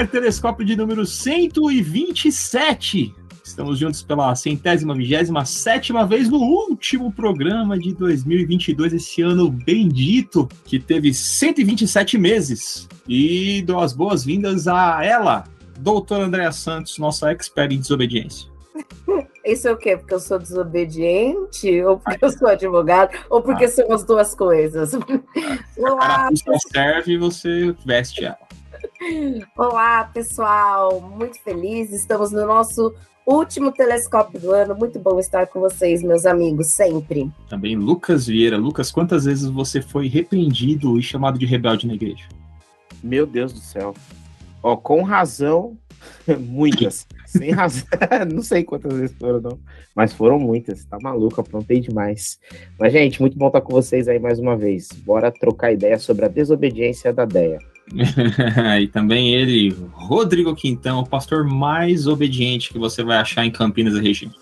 ar, telescópio de número 127. Estamos juntos pela centésima, vigésima, sétima vez no último programa de 2022, esse ano bendito, que teve 127 meses. E dou as boas-vindas a ela, doutora Andréa Santos, nossa expert em desobediência. Isso é o quê? Porque eu sou desobediente? Ou porque eu sou advogado? Ou porque ah. são as duas coisas? Olá, a serve e você veste ela. Olá, pessoal. Muito feliz. Estamos no nosso último telescópio do ano. Muito bom estar com vocês, meus amigos, sempre. Também Lucas Vieira. Lucas, quantas vezes você foi repreendido e chamado de rebelde na igreja? Meu Deus do céu. Ó, com razão, muitas. Sem razão. não sei quantas vezes foram, não. Mas foram muitas. Tá maluco, aprontei demais. Mas, gente, muito bom estar com vocês aí mais uma vez. Bora trocar ideia sobre a desobediência da Deia. e também ele, Rodrigo Quintão, o pastor mais obediente que você vai achar em Campinas e região.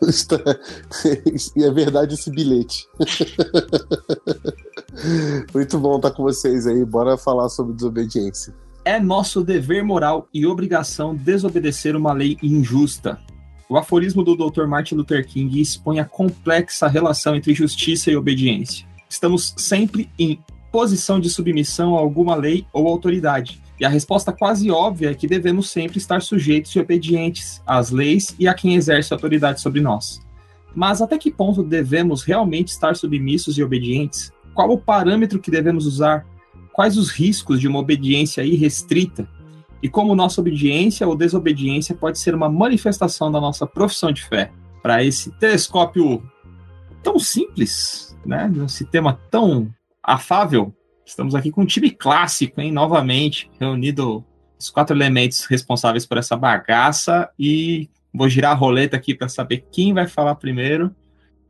E é verdade esse bilhete. Muito bom estar com vocês aí. Bora falar sobre desobediência. É nosso dever moral e obrigação desobedecer uma lei injusta. O aforismo do Dr. Martin Luther King expõe a complexa relação entre justiça e obediência. Estamos sempre em posição de submissão a alguma lei ou autoridade. E a resposta quase óbvia é que devemos sempre estar sujeitos e obedientes às leis e a quem exerce autoridade sobre nós. Mas até que ponto devemos realmente estar submissos e obedientes? Qual o parâmetro que devemos usar? Quais os riscos de uma obediência irrestrita? E como nossa obediência ou desobediência pode ser uma manifestação da nossa profissão de fé? Para esse telescópio tão simples, né? Esse tema tão afável. Estamos aqui com um time clássico, hein? Novamente, reunido os quatro elementos responsáveis por essa bagaça e vou girar a roleta aqui para saber quem vai falar primeiro.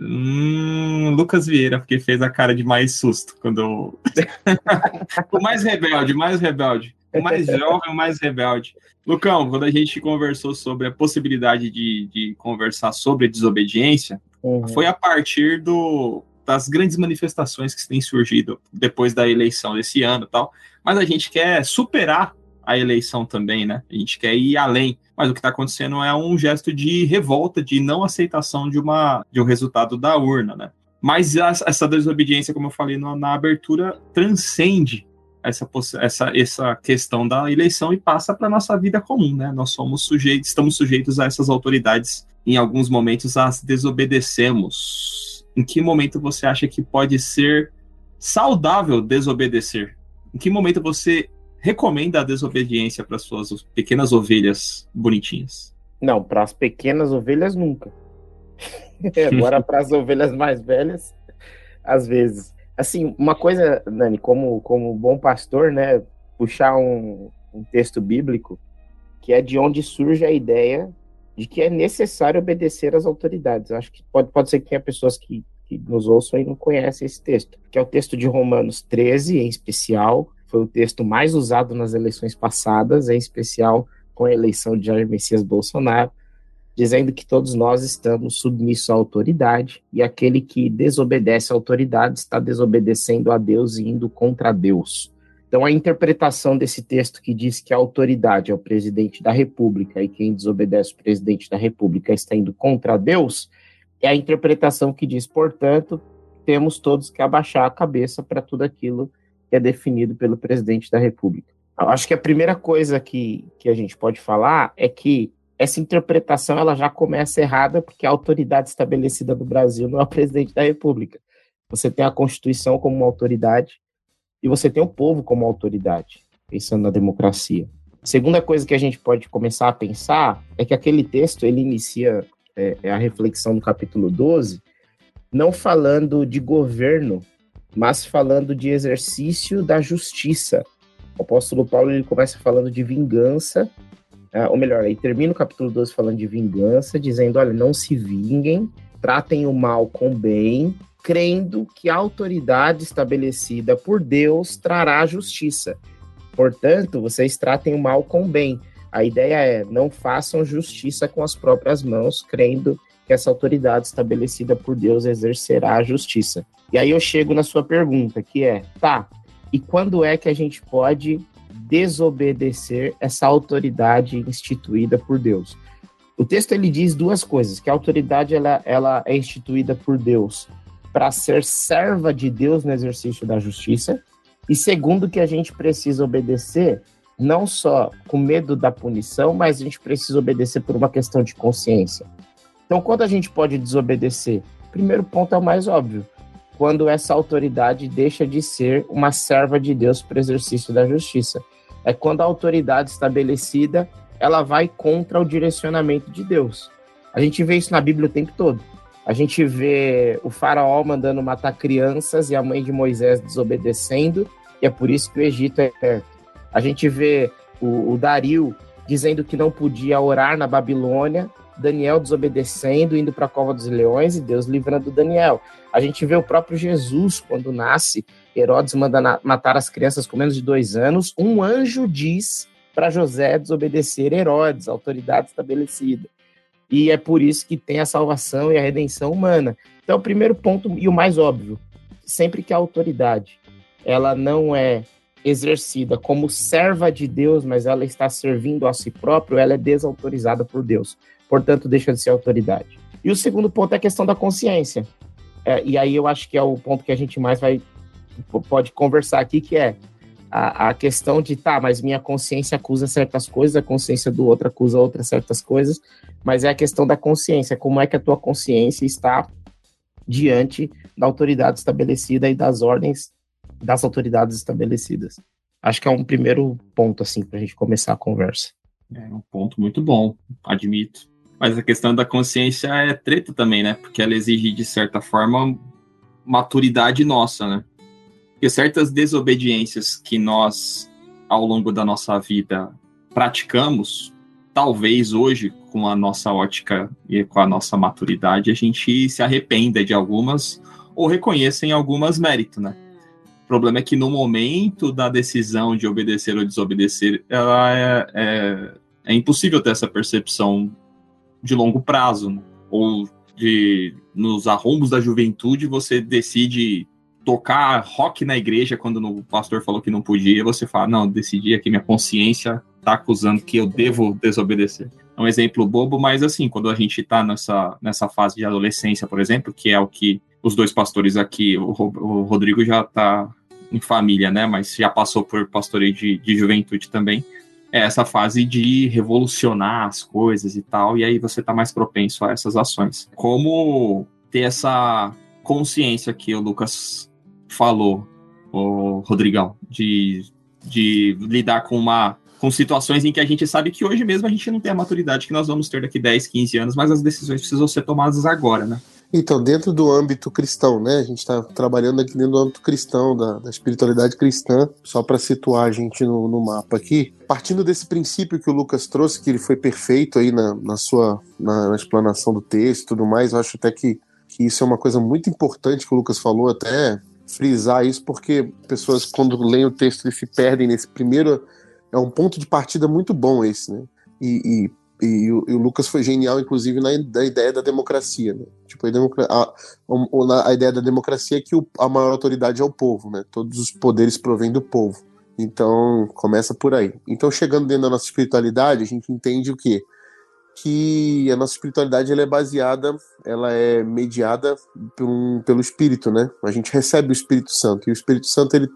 Hum, Lucas Vieira, porque fez a cara de mais susto quando. o mais rebelde, mais rebelde. O mais jovem, o mais rebelde. Lucão, quando a gente conversou sobre a possibilidade de, de conversar sobre desobediência, uhum. foi a partir do, das grandes manifestações que têm surgido depois da eleição desse ano e tal. Mas a gente quer superar a eleição também, né? A gente quer ir além. Mas o que está acontecendo é um gesto de revolta, de não aceitação de, uma, de um resultado da urna, né? Mas essa desobediência, como eu falei na, na abertura, transcende essa, essa, essa questão da eleição e passa para nossa vida comum, né? Nós somos sujeitos, estamos sujeitos a essas autoridades. Em alguns momentos as desobedecemos em que momento você acha que pode ser saudável desobedecer? Em que momento você recomenda a desobediência para suas pequenas ovelhas bonitinhas? Não, para as pequenas ovelhas nunca. Agora para as ovelhas mais velhas, às vezes. Assim, uma coisa, Nani, como como bom pastor, né, puxar um, um texto bíblico que é de onde surge a ideia de que é necessário obedecer às autoridades. Acho que pode, pode ser que tenha pessoas que, que nos ouçam e não conhecem esse texto, que é o texto de Romanos 13, em especial, foi o texto mais usado nas eleições passadas, em especial com a eleição de Jair Messias Bolsonaro, dizendo que todos nós estamos submissos à autoridade e aquele que desobedece à autoridade está desobedecendo a Deus e indo contra Deus. Então, a interpretação desse texto que diz que a autoridade é o presidente da República e quem desobedece o presidente da República está indo contra Deus, é a interpretação que diz, portanto, temos todos que abaixar a cabeça para tudo aquilo que é definido pelo presidente da República. Eu acho que a primeira coisa que, que a gente pode falar é que essa interpretação ela já começa errada porque a autoridade estabelecida no Brasil não é o presidente da República. Você tem a Constituição como uma autoridade, e você tem o povo como autoridade, pensando na democracia. A segunda coisa que a gente pode começar a pensar é que aquele texto ele inicia é, é a reflexão no capítulo 12, não falando de governo, mas falando de exercício da justiça. O apóstolo Paulo ele começa falando de vingança, ah, ou melhor, ele termina o capítulo 12 falando de vingança, dizendo: olha, não se vinguem, tratem o mal com bem, crendo que a autoridade estabelecida por Deus trará justiça. Portanto, vocês tratem o mal com o bem. A ideia é não façam justiça com as próprias mãos, crendo que essa autoridade estabelecida por Deus exercerá a justiça. E aí eu chego na sua pergunta, que é, tá, e quando é que a gente pode desobedecer essa autoridade instituída por Deus. O texto ele diz duas coisas, que a autoridade ela, ela é instituída por Deus para ser serva de Deus no exercício da justiça, e segundo que a gente precisa obedecer não só com medo da punição, mas a gente precisa obedecer por uma questão de consciência. Então, quando a gente pode desobedecer? Primeiro ponto é o mais óbvio. Quando essa autoridade deixa de ser uma serva de Deus para o exercício da justiça. É quando a autoridade estabelecida ela vai contra o direcionamento de Deus. A gente vê isso na Bíblia o tempo todo. A gente vê o faraó mandando matar crianças e a mãe de Moisés desobedecendo, e é por isso que o Egito é perto. A gente vê o, o Dario dizendo que não podia orar na Babilônia, Daniel desobedecendo, indo para a cova dos leões e Deus livrando Daniel. A gente vê o próprio Jesus quando nasce, Herodes manda matar as crianças com menos de dois anos. Um anjo diz para José desobedecer Herodes, autoridade estabelecida. E é por isso que tem a salvação e a redenção humana. Então, o primeiro ponto e o mais óbvio, sempre que a autoridade ela não é exercida como serva de Deus, mas ela está servindo a si próprio, ela é desautorizada por Deus. Portanto, deixa de ser autoridade. E o segundo ponto é a questão da consciência. É, e aí eu acho que é o ponto que a gente mais vai pode conversar aqui, que é a, a, questão de, tá, mas minha consciência acusa certas coisas, a consciência do outro acusa outras certas coisas, mas é a questão da consciência, como é que a tua consciência está diante da autoridade estabelecida e das ordens das autoridades estabelecidas. Acho que é um primeiro ponto, assim, para a gente começar a conversa. É um ponto muito bom, admito. Mas a questão da consciência é treta também, né? Porque ela exige, de certa forma, maturidade nossa, né? Porque certas desobediências que nós, ao longo da nossa vida, praticamos, talvez hoje, com a nossa ótica e com a nossa maturidade, a gente se arrependa de algumas ou reconheça em algumas mérito, né? O problema é que no momento da decisão de obedecer ou desobedecer, ela é, é, é impossível ter essa percepção de longo prazo, né? ou de nos arrombos da juventude você decide tocar rock na igreja quando o pastor falou que não podia, você fala, não, decidi aqui, minha consciência tá acusando que eu devo desobedecer. É um exemplo bobo, mas assim, quando a gente tá nessa, nessa fase de adolescência, por exemplo, que é o que os dois pastores aqui, o, o Rodrigo já tá em família, né? Mas já passou por pastoreio de, de juventude também. É essa fase de revolucionar as coisas e tal, e aí você tá mais propenso a essas ações. Como ter essa consciência que o Lucas falou, o Rodrigão, de, de lidar com uma com situações em que a gente sabe que hoje mesmo a gente não tem a maturidade que nós vamos ter daqui 10, 15 anos, mas as decisões precisam ser tomadas agora, né? Então, dentro do âmbito cristão, né? A gente está trabalhando aqui dentro do âmbito cristão, da, da espiritualidade cristã, só para situar a gente no, no, mapa aqui. Partindo desse princípio que o Lucas trouxe, que ele foi perfeito aí na, na sua na, na explanação do texto e tudo mais, eu acho até que, que isso é uma coisa muito importante que o Lucas falou, até frisar isso, porque pessoas, quando leem o texto, eles se perdem nesse primeiro. É um ponto de partida muito bom esse, né? E, e e o, e o, Lucas foi genial, inclusive, na, ideia da democracia. Né? Tipo, a, a, a, a, ideia da democracia é que o, a maior autoridade é o povo, né? Todos os poderes provêm do povo. Então, começa por aí. Então, chegando dentro da nossa espiritualidade, a gente entende o quê? Que a nossa espiritualidade ela é baseada, ela é mediada um, pelo Espírito, né? A gente recebe o Espírito Santo e o Espírito Santo ele,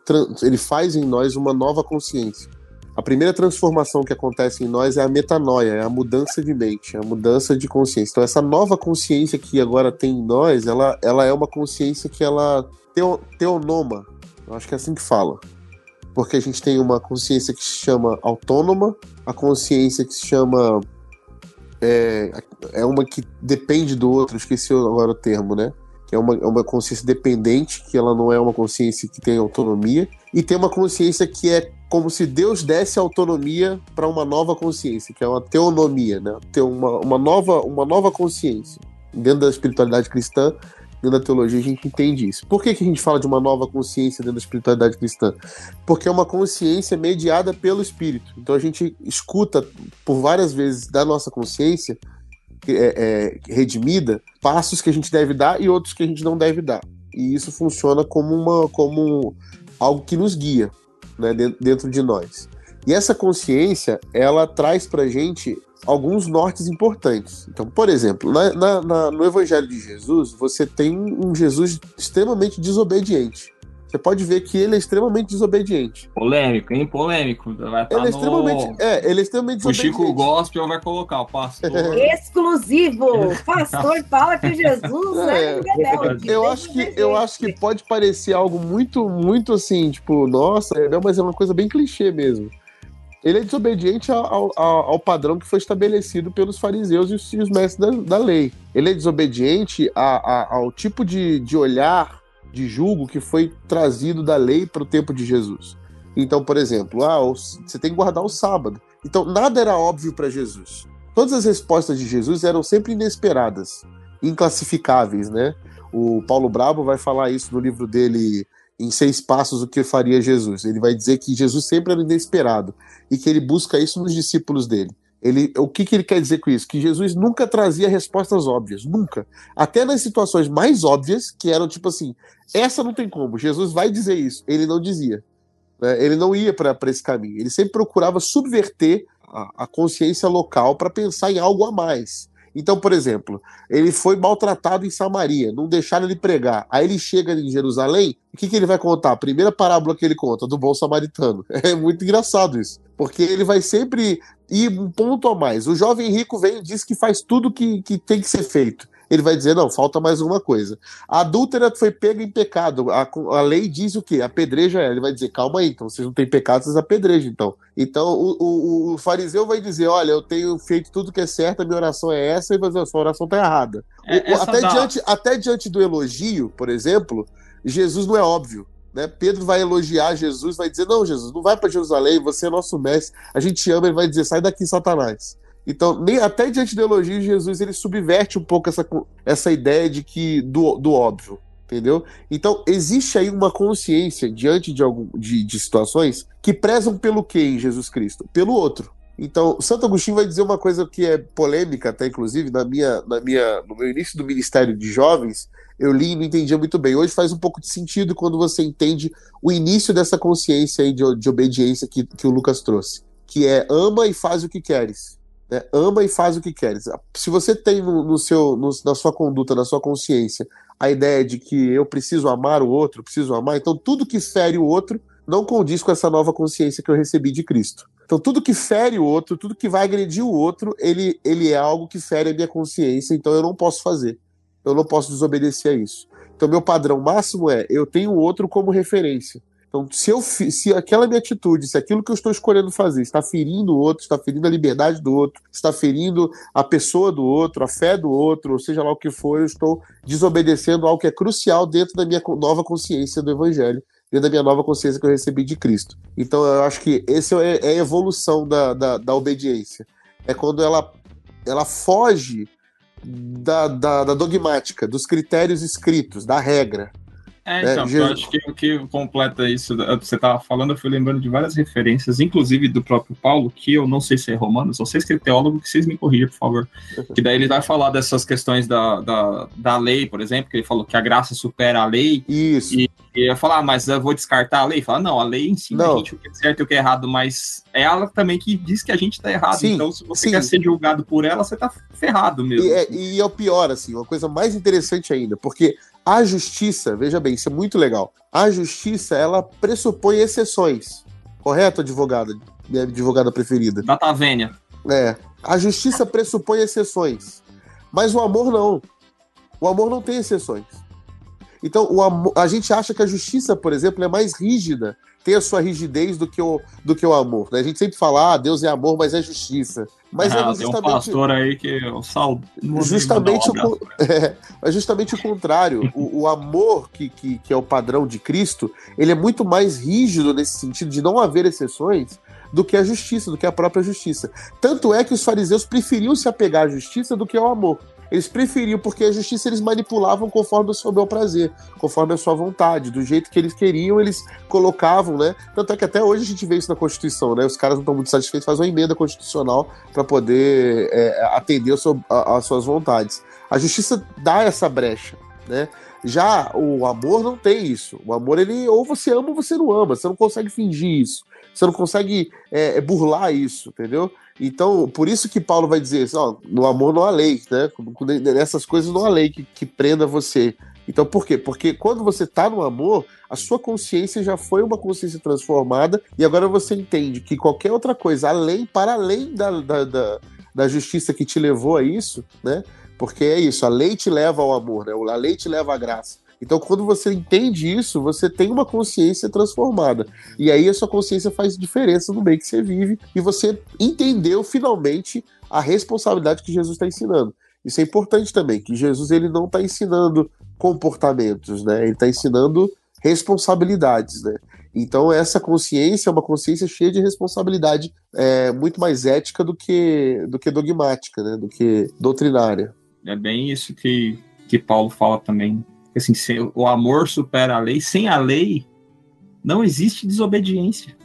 ele faz em nós uma nova consciência a primeira transformação que acontece em nós é a metanoia, é a mudança de mente, é a mudança de consciência. Então essa nova consciência que agora tem em nós, ela, ela é uma consciência que ela teo, teonoma, eu acho que é assim que fala. Porque a gente tem uma consciência que se chama autônoma, a consciência que se chama é, é uma que depende do outro, esqueci agora o termo, né? Que é uma, é uma consciência dependente, que ela não é uma consciência que tem autonomia, e tem uma consciência que é como se Deus desse autonomia para uma nova consciência, que é uma teonomia, né? Ter uma, uma, nova, uma nova consciência. Dentro da espiritualidade cristã, dentro da teologia, a gente entende isso. Por que, que a gente fala de uma nova consciência dentro da espiritualidade cristã? Porque é uma consciência mediada pelo Espírito. Então a gente escuta por várias vezes da nossa consciência é, é, redimida passos que a gente deve dar e outros que a gente não deve dar. E isso funciona como, uma, como algo que nos guia né, dentro de nós. E essa consciência, ela traz pra gente alguns nortes importantes. Então, por exemplo, na, na, na, no Evangelho de Jesus, você tem um Jesus extremamente desobediente. Você pode ver que ele é extremamente desobediente. Polêmico, hein? Polêmico. Vai ele, é extremamente, é, ele é extremamente desobediente. O Chico Gospel vai colocar o pastor. Exclusivo! pastor fala que Jesus é, é rebelde. Eu acho, que, eu acho que pode parecer algo muito, muito assim, tipo, nossa, mas é uma coisa bem clichê mesmo ele é desobediente ao, ao, ao, padrão que foi estabelecido pelos fariseus e os, e os mestres da, da, lei. Ele é desobediente a, a, ao tipo de, de olhar, de julgo que foi trazido da lei para o tempo de Jesus. Então, por exemplo, ah, você tem que guardar o sábado. Então, nada era óbvio para Jesus. Todas as respostas de Jesus eram sempre inesperadas, inclassificáveis, né? O Paulo Brabo vai falar isso no livro dele em seis passos o que faria Jesus. Ele vai dizer que Jesus sempre era inesperado e que ele busca isso nos discípulos dele. Ele, o que, que ele quer dizer com isso? Que Jesus nunca trazia respostas óbvias, nunca. Até nas situações mais óbvias, que eram tipo assim, essa não tem como, Jesus vai dizer isso. Ele não dizia. Né? Ele não ia para esse caminho. Ele sempre procurava subverter a, a consciência local para pensar em algo a mais. Então, por exemplo, ele foi maltratado em Samaria, não deixaram ele pregar. Aí ele chega em Jerusalém, o que, que ele vai contar? A primeira parábola que ele conta, do bom samaritano. É muito engraçado isso, porque ele vai sempre ir um ponto a mais. O jovem rico vem e diz que faz tudo que, que tem que ser feito ele vai dizer: não, falta mais uma coisa. A adúltera foi pega em pecado. A, a lei diz o quê? Apedreja ela. Ele vai dizer: calma aí, então vocês não têm pecado, vocês apedrejam, então. Então o, o, o, fariseu vai dizer: olha, eu tenho feito tudo que é certo, a minha oração é essa, e a sua oração está errada. É, até, dá... diante, até diante do elogio, por exemplo, Jesus não é óbvio. Né? Pedro vai elogiar Jesus, vai dizer: Não, Jesus, não vai para Jerusalém, você é nosso mestre, a gente ama. Ele vai dizer: Sai daqui, Satanás. Então, nem, até diante do elogio de Jesus, ele subverte um pouco essa, essa ideia de que do, do óbvio, entendeu? Então, existe aí uma consciência diante de, algum, de, de situações que prezam pelo que em Jesus Cristo? Pelo outro. Então, Santo Agostinho vai dizer uma coisa que é polêmica, até inclusive, na minha, na minha, no meu início do ministério de jovens, eu li e não entendia muito bem. Hoje faz um pouco de sentido quando você entende o início dessa consciência de, de obediência que, que o Lucas trouxe, que é ama e faz o que queres. Né? Ama e faz o que queres. Se você tem no, no seu, no, na sua conduta, na sua consciência, a ideia de que eu preciso amar o outro, preciso amar, então tudo que fere o outro não condiz com essa nova consciência que eu recebi de Cristo. Então tudo que fere o outro, tudo que vai agredir o outro, ele, ele é algo que fere a minha consciência, então eu não posso fazer. Eu não posso desobedecer a isso. Então meu padrão máximo é eu tenho o outro como referência. Então, se, eu, se aquela minha atitude, se aquilo que eu estou escolhendo fazer está ferindo o outro, está ferindo a liberdade do outro, está ferindo a pessoa do outro, a fé do outro, ou seja lá o que for, eu estou desobedecendo algo que é crucial dentro da minha nova consciência do Evangelho, dentro da minha nova consciência que eu recebi de Cristo. Então, eu acho que esse é, é a evolução da, da, da obediência. É quando ela, ela foge da, da, da dogmática, dos critérios escritos, da regra é, é, então, é, eu acho que o que completa isso, você estava falando, eu fui lembrando de várias referências, inclusive do próprio Paulo, que eu não sei se é romano, só sei se é teólogo, que vocês me corrijam, por favor. Que daí ele vai falar dessas questões da, da, da lei, por exemplo, que ele falou que a graça supera a lei. Isso. E, e eu falar, ah, mas eu vou descartar a lei? Fala, não, a lei ensina não. a gente o que é certo e o que é errado, mas é ela também que diz que a gente está errado. Sim, então, se você sim. quer ser julgado por ela, você está ferrado mesmo. E é, e é o pior, assim, uma coisa mais interessante ainda, porque a justiça, veja bem, isso é muito legal. A justiça, ela pressupõe exceções. Correto, advogada? Minha advogada preferida. Da Tavênia. É. A justiça pressupõe exceções. Mas o amor não. O amor não tem exceções. Então, o amor, a gente acha que a justiça, por exemplo, é mais rígida, tem a sua rigidez do que o, do que o amor. Né? A gente sempre fala, ah, Deus é amor, mas é justiça. Mas ah, é justamente. Um pastor aí que sal. Justamente, é, é justamente o contrário. o, o, amor, que, que, que é o padrão de Cristo, ele é muito mais rígido nesse sentido de não haver exceções do que a justiça, do que a própria justiça. Tanto é que os fariseus preferiam se apegar à justiça do que ao amor. Eles preferiam, porque a justiça eles manipulavam conforme o seu bel prazer, conforme a sua vontade, do jeito que eles queriam, eles colocavam, né? Tanto é que até hoje a gente vê isso na Constituição, né? Os caras não estão muito satisfeitos, fazem uma emenda constitucional para poder é, atender as suas vontades. A justiça dá essa brecha, né? Já o amor não tem isso. O amor, ele ou você ama ou você não ama. Você não consegue fingir isso. Você não consegue é, burlar isso, entendeu? Então, por isso que Paulo vai dizer ó, no amor não há lei, né? Nessas coisas não há lei que, que prenda você. Então, por quê? Porque quando você está no amor, a sua consciência já foi uma consciência transformada e agora você entende que qualquer outra coisa, além, para além da, da, da, da justiça que te levou a isso, né? Porque é isso, a lei te leva ao amor, né? A lei te leva à graça. Então, quando você entende isso, você tem uma consciência transformada. E aí a sua consciência faz diferença no meio que você vive e você entendeu finalmente a responsabilidade que Jesus está ensinando. Isso é importante também, que Jesus ele não está ensinando comportamentos, né? Ele está ensinando responsabilidades, né? Então essa consciência é uma consciência cheia de responsabilidade, é, muito mais ética do que do que dogmática, né? Do que doutrinária. É bem isso que que Paulo fala também assim, o amor supera a lei. Sem a lei, não existe desobediência.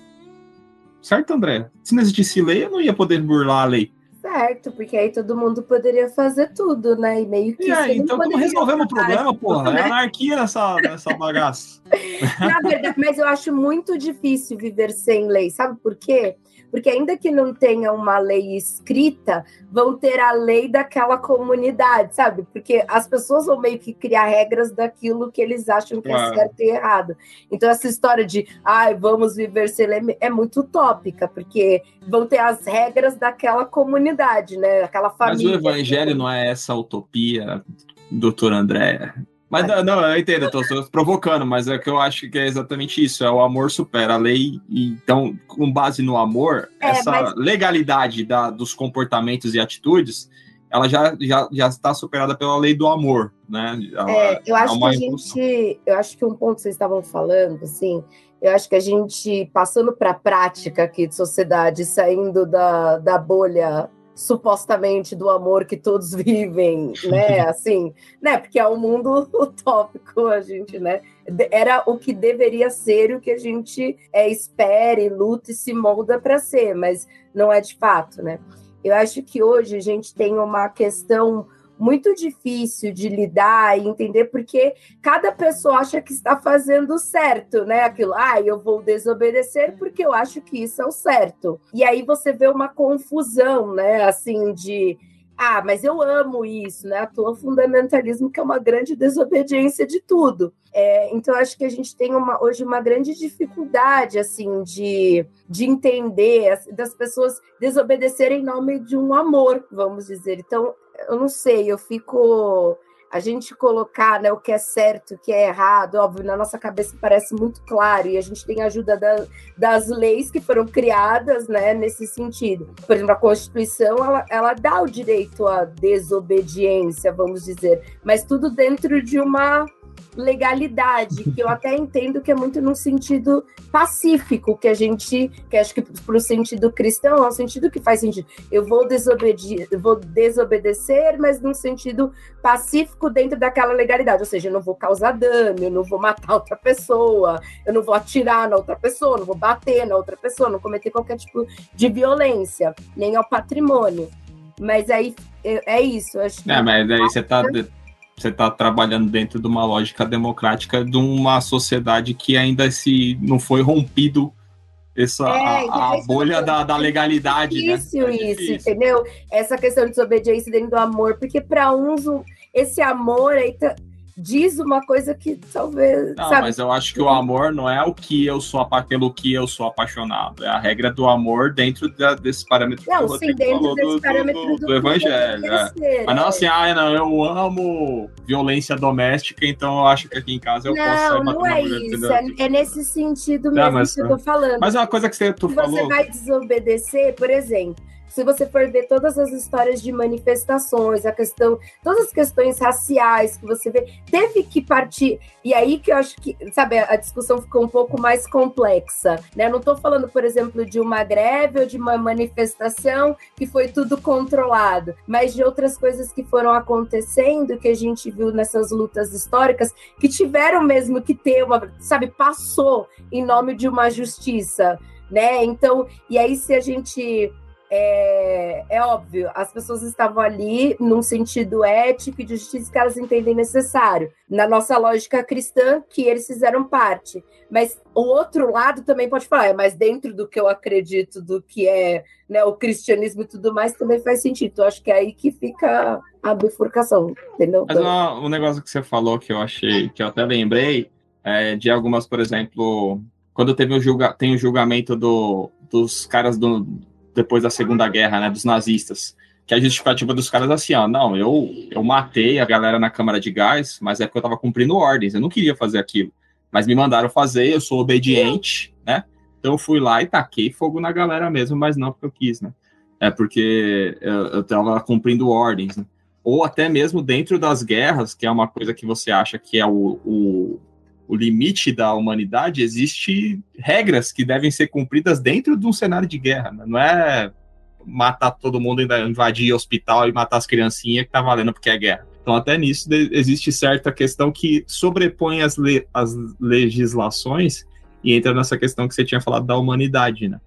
Certo, André? Se não existisse lei, eu não ia poder burlar a lei. Certo, porque aí todo mundo poderia fazer tudo, né? E meio que. E aí, então como resolvemos o problema, porra? Né? É anarquia nessa, nessa bagaça. Na verdade, mas eu acho muito difícil viver sem lei, sabe por quê? Porque ainda que não tenha uma lei escrita, vão ter a lei daquela comunidade, sabe? Porque as pessoas vão meio que criar regras daquilo que eles acham que é claro. é certo e errado. Então, essa história de, ai, vamos viver sem lei, é muito utópica, porque vão ter as regras daquela comunidade, né? Aquela família. Mas o evangelho não é essa utopia, doutor André. Mas não, não, eu entendo, eu tô, provocando, mas é que eu acho que é exatamente isso, é o amor supera a lei, e, então, com base no amor, é, essa mas... legalidade da, dos comportamentos e atitudes, ela já, já, já está superada pela lei do amor, né? Ela, é, eu acho que a gente, eu acho que um ponto que vocês estavam falando, assim, eu acho que a gente, passando para a prática aqui de sociedade, saindo da, da bolha supostamente do amor que todos vivem, né? Assim, né? Porque é um mundo utópico, a gente, né? Era o que deveria ser, o que a gente é, espera e luta e se molda para ser, mas não é de fato, né? Eu acho que hoje a gente tem uma questão muito difícil de lidar e entender, porque cada pessoa acha que está fazendo certo, né? Aquilo, ah, eu vou desobedecer porque eu acho que isso é o certo. E aí você vê uma confusão, né? Assim, de ah, mas eu amo isso, né? Atua fundamentalismo, que é uma grande desobediência de tudo. É, então, acho que a gente tem uma, hoje uma grande dificuldade, assim, de, de entender, das pessoas desobedecerem em nome de um amor, vamos dizer. Então, eu não sei, eu fico. A gente colocar né, o que é certo, o que é errado, óbvio, na nossa cabeça parece muito claro, e a gente tem a ajuda da, das leis que foram criadas né, nesse sentido. Por exemplo, a Constituição ela, ela dá o direito à desobediência, vamos dizer, mas tudo dentro de uma legalidade, que eu até entendo que é muito no sentido pacífico, que a gente, que acho que para o sentido cristão é um sentido que faz sentido. Eu vou desobedecer, vou desobedecer, mas num sentido pacífico dentro daquela legalidade, ou seja, eu não vou causar dano, eu não vou matar outra pessoa, eu não vou atirar na outra pessoa, não vou bater na outra pessoa, não cometer qualquer tipo de violência, nem ao patrimônio. Mas aí é, é isso. Acho que é, mas aí você está você está trabalhando dentro de uma lógica democrática de uma sociedade que ainda se não foi rompido essa é, a, a bolha da, da legalidade, é difícil né? É isso, difícil. entendeu? Essa questão de desobediência dentro do amor, porque para uns esse amor aí tá, diz uma coisa que talvez. Não, sabe? mas eu acho que o amor não é o que eu sou pelo que eu sou apaixonado. É a regra do amor dentro da, desse parâmetro não, sim, dentro desse do, parâmetro do, do, do evangelho. É. Mas não assim, ah, não, eu amo violência doméstica, então eu acho que aqui em casa eu não, posso Não, é isso. É, é, nesse sentido mesmo não, mas, que eu tô falando. Mas é uma coisa que você, tu Se falou. Você vai desobedecer, por exemplo se você for ver todas as histórias de manifestações, a questão, todas as questões raciais que você vê, teve que partir. E aí que eu acho que, sabe, a discussão ficou um pouco mais complexa, né? não estou falando, por exemplo, de uma greve ou de uma manifestação que foi tudo controlado, mas de outras coisas que foram acontecendo que a gente viu nessas lutas históricas que tiveram mesmo que ter uma, sabe, passou em nome de uma justiça, né? Então, e aí se a gente é, é óbvio, as pessoas estavam ali num sentido ético e de justiça que elas entendem necessário. Na nossa lógica cristã, que eles fizeram parte. Mas o outro lado também pode falar, é, mas dentro do que eu acredito, do que é né, o cristianismo e tudo mais, também faz sentido. Então, acho que é aí que fica a bifurcação, entendeu? Mas uma, um negócio que você falou que eu achei, que eu até lembrei, é de algumas, por exemplo, quando teve o julga, tem o julgamento do, dos caras do depois da Segunda Guerra, né, dos nazistas. Que a justificativa dos caras é assim, ó, não, eu, eu matei a galera na câmara de gás, mas é porque eu tava cumprindo ordens, eu não queria fazer aquilo. Mas me mandaram fazer, eu sou obediente, né? Então eu fui lá e taquei fogo na galera mesmo, mas não porque eu quis, né? É porque eu, eu tava cumprindo ordens, né? Ou até mesmo dentro das guerras, que é uma coisa que você acha que é o, o o limite da humanidade, existe regras que devem ser cumpridas dentro de um cenário de guerra. Né? Não é matar todo mundo, invadir hospital e matar as criancinhas que tá valendo porque é guerra. Então, até nisso existe certa questão que sobrepõe as, le as legislações e entra nessa questão que você tinha falado da humanidade, né?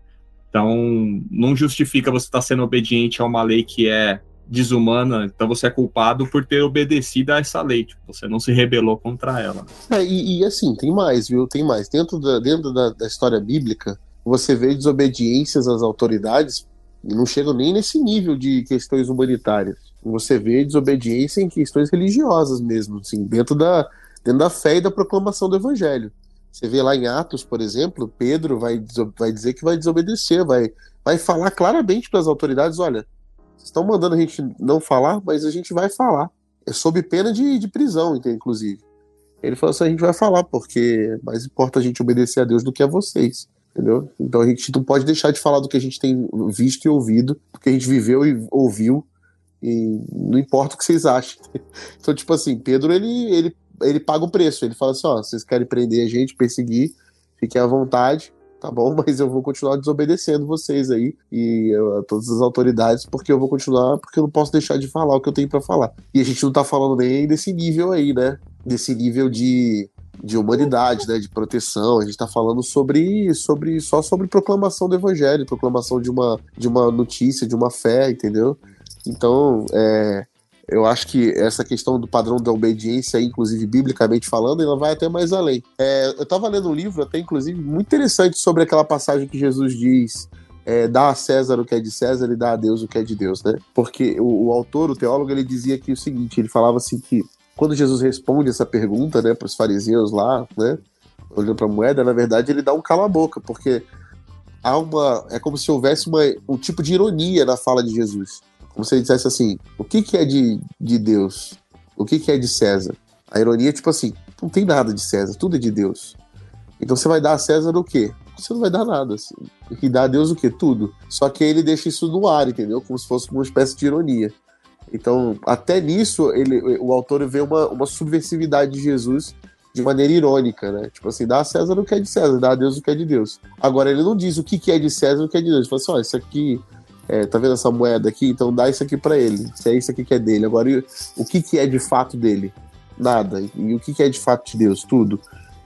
Então, não justifica você estar tá sendo obediente a uma lei que é desumana, então você é culpado por ter obedecido a essa lei, tipo, você não se rebelou contra ela. É, e, e, assim, tem mais, viu? Tem mais. Dentro da, dentro da, da história bíblica, você vê desobediências às autoridades e não chegam nem nesse nível de questões humanitárias. Você vê desobediência em questões religiosas mesmo, assim, dentro da, dentro da fé e da proclamação do evangelho. Você vê lá em Atos, por exemplo, Pedro vai, vai dizer que vai desobedecer, vai, vai falar claramente para as autoridades: olha, estão mandando a gente não falar, mas a gente vai falar. É sob pena de, de prisão, inclusive. Ele falou assim: a gente vai falar, porque mais importa a gente obedecer a Deus do que a vocês. Entendeu? Então a gente não pode deixar de falar do que a gente tem visto e ouvido, do que a gente viveu e ouviu, e não importa o que vocês achem. Então, tipo assim, Pedro ele, ele, ele paga o preço. Ele fala assim: ó, vocês querem prender a gente, perseguir, fiquem à vontade, tá bom? Mas eu vou continuar desobedecendo vocês aí e uh, todas as autoridades, porque eu vou continuar, porque eu não posso deixar de falar o que eu tenho para falar. E a gente não tá falando nem desse nível aí, né? Desse nível de, de humanidade, né? De proteção. A gente tá falando sobre, sobre só sobre proclamação do evangelho, proclamação de uma, de uma notícia, de uma fé, entendeu? Então, é, eu acho que essa questão do padrão da obediência, inclusive biblicamente falando, ela vai até mais além. É, eu estava lendo um livro, até inclusive, muito interessante sobre aquela passagem que Jesus diz. É, dá a César o que é de César e dá a Deus o que é de Deus, né? Porque o, o autor, o teólogo, ele dizia aqui o seguinte: ele falava assim que quando Jesus responde essa pergunta, né, para os fariseus lá, né, olhando para a moeda, na verdade ele dá um cala-boca, porque há uma, é como se houvesse uma, um tipo de ironia na fala de Jesus. Como se ele dissesse assim: o que, que é de, de Deus? O que, que é de César? A ironia é tipo assim: não tem nada de César, tudo é de Deus. Então você vai dar a César o quê? Você não vai dar nada. Assim. E dá a Deus o quê? Tudo. Só que ele deixa isso no ar, entendeu? Como se fosse uma espécie de ironia. Então, até nisso, ele, o autor vê uma, uma subversividade de Jesus de maneira irônica, né? Tipo assim, dá a César o que é de César, dá a Deus o que é de Deus. Agora, ele não diz o que, é de César e o que é de Deus. Ele fala assim: ó, isso aqui é, tá vendo essa moeda aqui? Então dá isso aqui para ele. Se é isso aqui que é dele. Agora, o que, que é de fato dele? Nada. E o que, que é de fato de Deus? Tudo.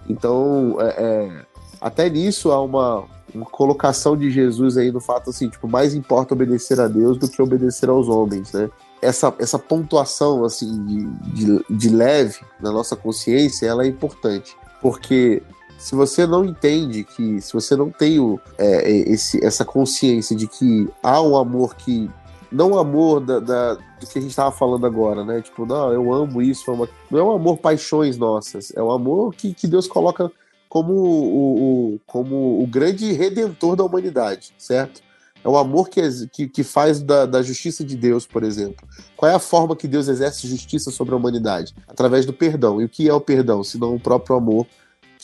Então, é, é, até nisso há uma, uma colocação de Jesus aí no fato assim, tipo, mais importa obedecer a Deus do que obedecer aos homens, né? Essa, essa pontuação assim de, de, de leve na nossa consciência, ela é importante, porque se você não entende que, se você não tem o, é, é, esse, essa consciência de que há um amor que. Não o amor da, da, do que a gente estava falando agora, né? Tipo, não, eu amo isso. É não é um amor paixões nossas, é um amor que, que Deus coloca como o, o, como o grande redentor da humanidade, certo? É o amor que, que, que faz da, da, justiça de Deus, por exemplo. Qual é a forma que Deus exerce justiça sobre a humanidade? Através do perdão. E o que é o perdão, senão o próprio amor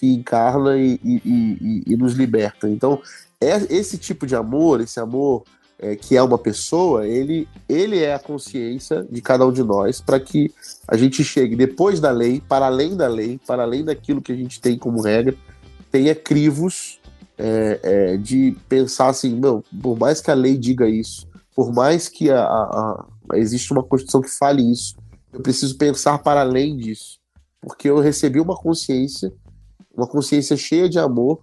que encarna e, e, e, e nos liberta. Então, é esse tipo de amor, esse amor é, que é uma pessoa, ele, ele é a consciência de cada um de nós para que a gente chegue depois da lei, para além da lei, para além daquilo que a gente tem como regra, tenha crivos é, é, de pensar assim, não, por mais que a lei diga isso, por mais que a, a, a, existe uma Constituição que fale isso, eu preciso pensar para além disso, porque eu recebi uma consciência uma consciência cheia de amor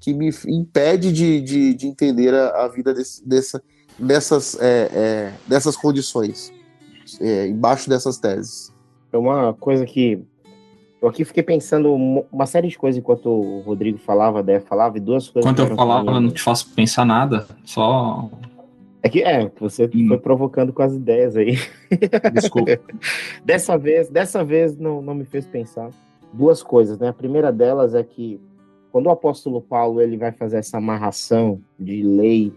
que me impede de, de, de entender a, a vida desse, dessa, dessas, é, é, dessas condições, é, embaixo dessas teses? É uma coisa que eu aqui fiquei pensando uma série de coisas enquanto o Rodrigo falava, a Dé falava, e duas coisas. Enquanto eu falava, eu não te faço pensar nada, só. É que é, você hum. foi provocando com as ideias aí. Desculpa. dessa vez, dessa vez não, não me fez pensar. Duas coisas, né? A primeira delas é que quando o apóstolo Paulo ele vai fazer essa amarração de lei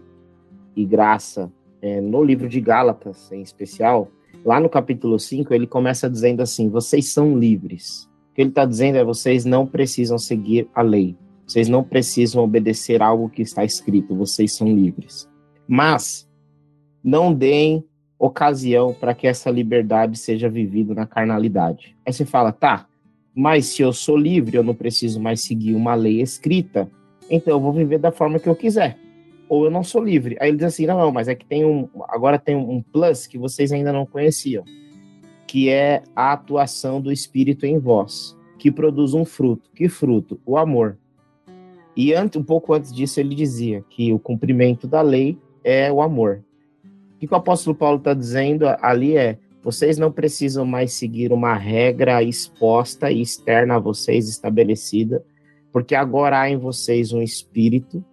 e graça é, no livro de Gálatas, em especial, lá no capítulo 5, ele começa dizendo assim: vocês são livres que ele está dizendo é: vocês não precisam seguir a lei, vocês não precisam obedecer algo que está escrito, vocês são livres. Mas não deem ocasião para que essa liberdade seja vivida na carnalidade. Aí você fala, tá, mas se eu sou livre, eu não preciso mais seguir uma lei escrita, então eu vou viver da forma que eu quiser. Ou eu não sou livre. Aí ele diz assim: não, não, mas é que tem um. Agora tem um plus que vocês ainda não conheciam que é a atuação do Espírito em vós, que produz um fruto. Que fruto? O amor. E um pouco antes disso, ele dizia que o cumprimento da lei é o amor. O que o apóstolo Paulo está dizendo ali é: vocês não precisam mais seguir uma regra exposta e externa a vocês, estabelecida, porque agora há em vocês um espírito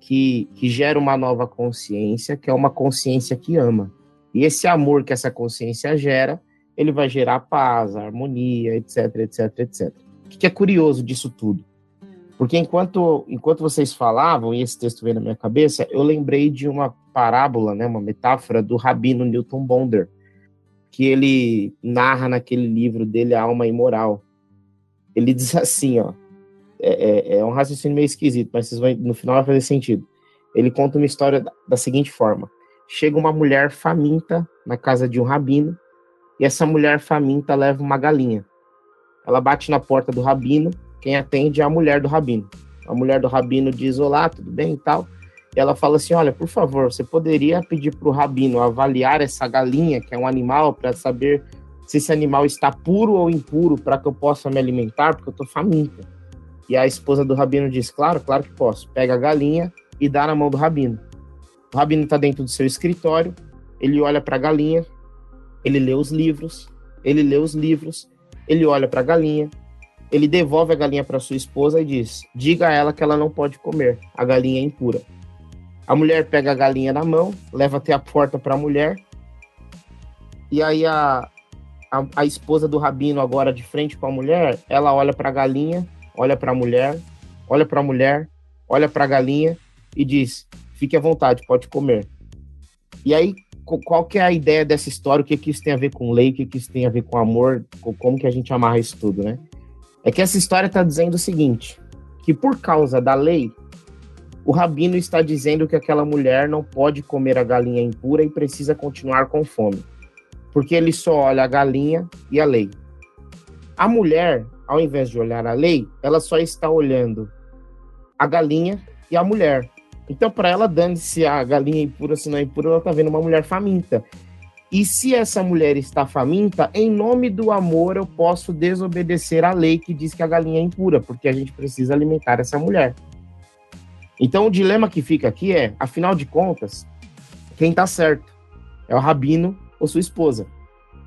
que, que gera uma nova consciência, que é uma consciência que ama. E esse amor que essa consciência gera ele vai gerar paz, harmonia, etc, etc, etc. O que é curioso disso tudo? Porque enquanto, enquanto vocês falavam, e esse texto veio na minha cabeça, eu lembrei de uma parábola, né, uma metáfora do Rabino Newton Bonder, que ele narra naquele livro dele, A Alma Imoral. Ele diz assim, ó, é, é, é um raciocínio meio esquisito, mas vocês vão, no final vai fazer sentido. Ele conta uma história da, da seguinte forma: chega uma mulher faminta na casa de um rabino e essa mulher faminta leva uma galinha. Ela bate na porta do rabino, quem atende é a mulher do rabino. A mulher do rabino diz: Olá, tudo bem e tal. Ela fala assim: Olha, por favor, você poderia pedir para o rabino avaliar essa galinha, que é um animal, para saber se esse animal está puro ou impuro, para que eu possa me alimentar, porque eu estou faminta. E a esposa do rabino diz: Claro, claro que posso. Pega a galinha e dá na mão do rabino. O rabino está dentro do seu escritório, ele olha para a galinha, ele lê os livros, ele lê os livros, ele olha para a galinha, ele devolve a galinha para sua esposa e diz: diga a ela que ela não pode comer, a galinha é impura. A mulher pega a galinha na mão, leva até a porta para a mulher, e aí a, a, a, esposa do rabino, agora de frente com a mulher, ela olha para a galinha, olha para a mulher, olha para a mulher, olha para a galinha e diz: fique à vontade, pode comer. E aí qual que é a ideia dessa história, o que, que isso tem a ver com lei, o que, que isso tem a ver com amor, como que a gente amarra isso tudo, né? É que essa história está dizendo o seguinte, que por causa da lei, o rabino está dizendo que aquela mulher não pode comer a galinha impura e precisa continuar com fome, porque ele só olha a galinha e a lei. A mulher, ao invés de olhar a lei, ela só está olhando a galinha e a mulher. Então, para ela, dane-se a galinha impura, se não é impura, ela tá vendo uma mulher faminta. E se essa mulher está faminta, em nome do amor eu posso desobedecer a lei que diz que a galinha é impura, porque a gente precisa alimentar essa mulher. Então o dilema que fica aqui é, afinal de contas, quem está certo? É o rabino ou sua esposa?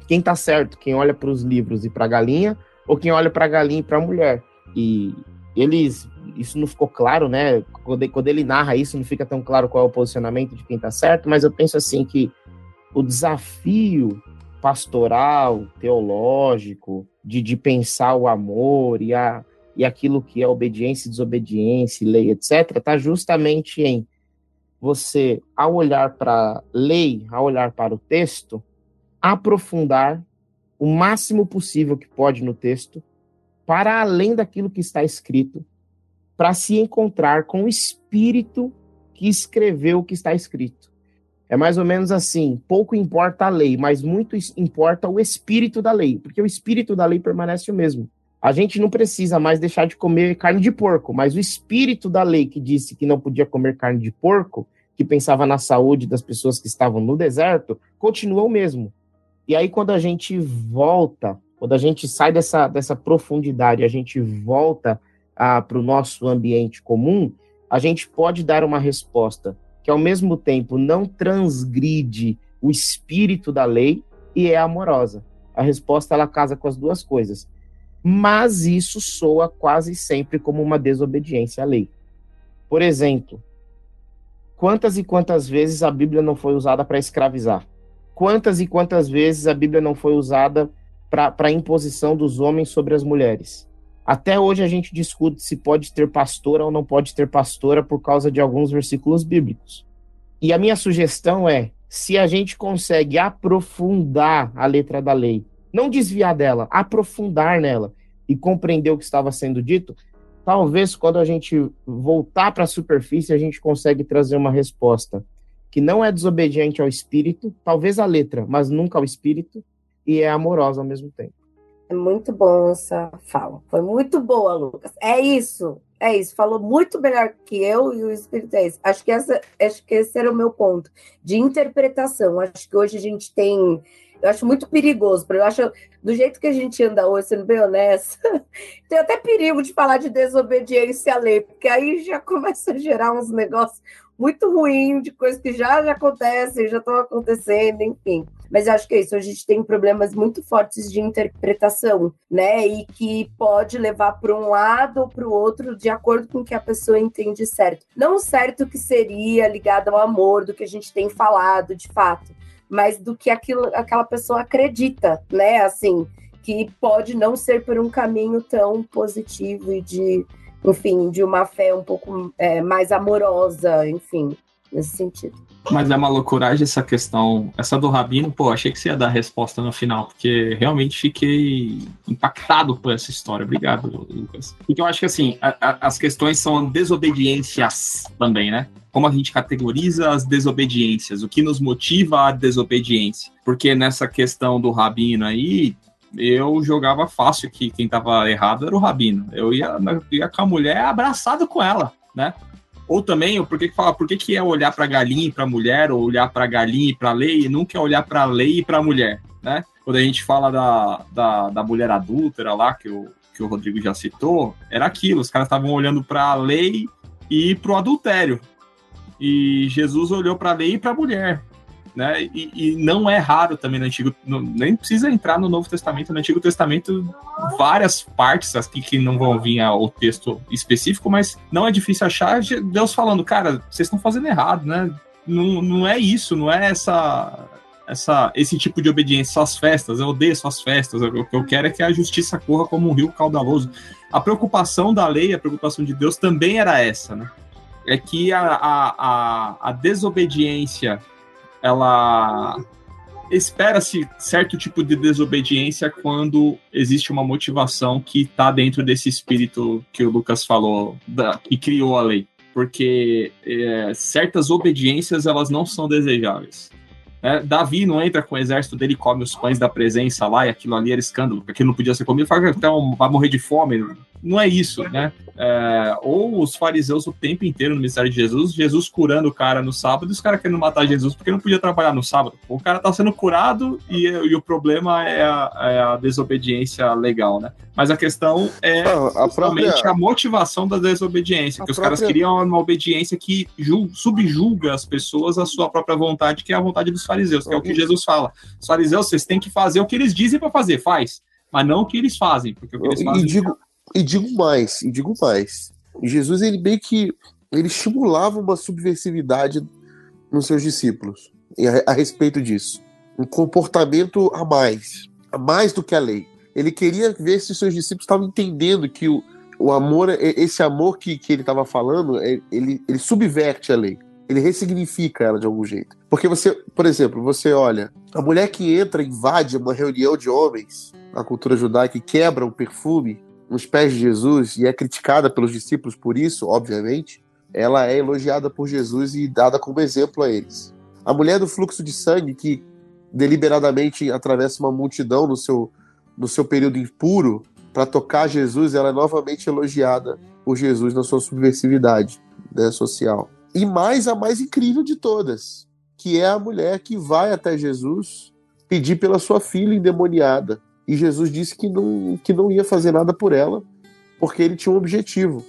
Quem está certo? Quem olha para os livros e para a galinha ou quem olha para a galinha e para a mulher? E eles isso não ficou claro, né? Quando, ele narra isso, não fica tão claro qual é o posicionamento de quem está certo, mas eu penso assim que o desafio pastoral, teológico, de, de pensar o amor e, a, e aquilo que é obediência, desobediência, lei, etc., está justamente em você, ao olhar para a lei, ao olhar para o texto, aprofundar o máximo possível que pode no texto, para além daquilo que está escrito, para se encontrar com o espírito que escreveu o que está escrito. É mais ou menos assim: pouco importa a lei, mas muito importa o espírito da lei, porque o espírito da lei permanece o mesmo. A gente não precisa mais deixar de comer carne de porco, mas o espírito da lei que disse que não podia comer carne de porco, que pensava na saúde das pessoas que estavam no deserto, continua o mesmo. E aí, quando a gente volta, quando a gente sai dessa, dessa profundidade, a gente volta para o nosso ambiente comum, a gente pode dar uma resposta que ao mesmo tempo não transgride o espírito da lei e é amorosa. A resposta ela casa com as duas coisas. Mas isso soa quase sempre como uma desobediência à lei. Por exemplo, quantas e quantas vezes a Bíblia não foi usada para escravizar? Quantas e quantas vezes a Bíblia não foi usada para a imposição dos homens sobre as mulheres? Até hoje a gente discute se pode ter pastora ou não pode ter pastora por causa de alguns versículos bíblicos. E a minha sugestão é: se a gente consegue aprofundar a letra da lei, não desviar dela, aprofundar nela e compreender o que estava sendo dito, talvez quando a gente voltar para a superfície a gente consegue trazer uma resposta que não é desobediente ao espírito, talvez à letra, mas nunca ao espírito, e é amorosa ao mesmo tempo. É muito bom essa fala. Foi muito boa, Lucas. É isso. É isso. Falou muito melhor que eu e o Espírito é isso. Acho que, essa, acho que esse era o meu ponto de interpretação. Acho que hoje a gente tem. Eu acho muito perigoso, porque eu acho, do jeito que a gente anda hoje, sendo bem honesta, tem até perigo de falar de desobediência à lei, porque aí já começa a gerar uns negócios muito ruins de coisas que já, já acontecem, já estão acontecendo, enfim. Mas acho que é isso, a gente tem problemas muito fortes de interpretação, né? E que pode levar para um lado ou para o outro de acordo com o que a pessoa entende certo. Não certo que seria ligado ao amor, do que a gente tem falado de fato, mas do que aquilo, aquela pessoa acredita, né? Assim, que pode não ser por um caminho tão positivo e de, enfim, de uma fé um pouco é, mais amorosa, enfim, nesse sentido. Mas é uma loucuragem essa questão. Essa do Rabino, pô, achei que você ia dar a resposta no final, porque realmente fiquei impactado por essa história. Obrigado, Lucas. Porque eu acho que, assim, a, a, as questões são desobediências também, né? Como a gente categoriza as desobediências, o que nos motiva a desobediência. Porque nessa questão do Rabino aí, eu jogava fácil que quem tava errado era o Rabino. Eu ia, ia com a mulher abraçado com ela, né? Ou também, por que, que fala, por que, que é olhar para galinha e para mulher, ou olhar para galinha e para lei, e nunca é olhar para lei e para mulher, né? Quando a gente fala da, da, da mulher adúltera lá, que o, que o Rodrigo já citou, era aquilo, os caras estavam olhando para a lei e para o adultério. E Jesus olhou para a lei e para a mulher né? E, e, não é raro também no Antigo, no, nem precisa entrar no Novo Testamento, no Antigo Testamento, várias partes aqui que não vão vir ao texto específico, mas não é difícil achar Deus falando, cara, vocês estão fazendo errado, né? Não, não é isso, não é essa, essa, esse tipo de obediência, só as festas, eu odeio suas festas, o que eu quero é que a justiça corra como um rio caudaloso. A preocupação da lei, a preocupação de Deus também era essa, né? É que a, a, a, a desobediência ela espera-se certo tipo de desobediência quando existe uma motivação que está dentro desse espírito que o Lucas falou, da, criou a lei. Porque é, certas obediências elas não são desejáveis. É, Davi não entra com o exército dele come os pães da presença lá e aquilo ali era escândalo, aquilo não podia ser comido, fala, então vai morrer de fome. Não é isso, né? É, ou os fariseus o tempo inteiro no ministério de Jesus, Jesus curando o cara no sábado e os caras querendo matar Jesus porque não podia trabalhar no sábado. O cara tá sendo curado e, e o problema é a, é a, desobediência legal, né? Mas a questão é a, própria... a motivação da desobediência, a que os própria... caras queriam uma obediência que subjuga as pessoas à sua própria vontade, que é a vontade dos fariseus, que é o que Jesus fala. Os fariseus, vocês têm que fazer o que eles dizem para fazer, faz mas não o que eles fazem, porque o que eles fazem. E digo, e digo mais, e digo mais. Jesus, ele meio que ele estimulava uma subversividade nos seus discípulos a, respeito disso. Um comportamento a mais, a mais do que a lei. Ele queria ver se seus discípulos estavam entendendo que o, o amor, esse amor que, que ele estava falando, é, ele, ele subverte a lei. Ele ressignifica ela de algum jeito. Porque você, por exemplo, você olha, a mulher que entra, invade uma reunião de homens na cultura judaica e quebra um perfume, nos pés de Jesus e é criticada pelos discípulos por isso, obviamente, ela é elogiada por Jesus e dada como exemplo a eles. A mulher do fluxo de sangue, que deliberadamente atravessa uma multidão no seu, no seu período impuro para tocar Jesus, ela é novamente elogiada por Jesus na sua subversividade né, social. E mais a mais incrível de todas, que é a mulher que vai até Jesus pedir pela sua filha endemoniada e Jesus disse que não, que não ia fazer nada por ela, porque ele tinha um objetivo.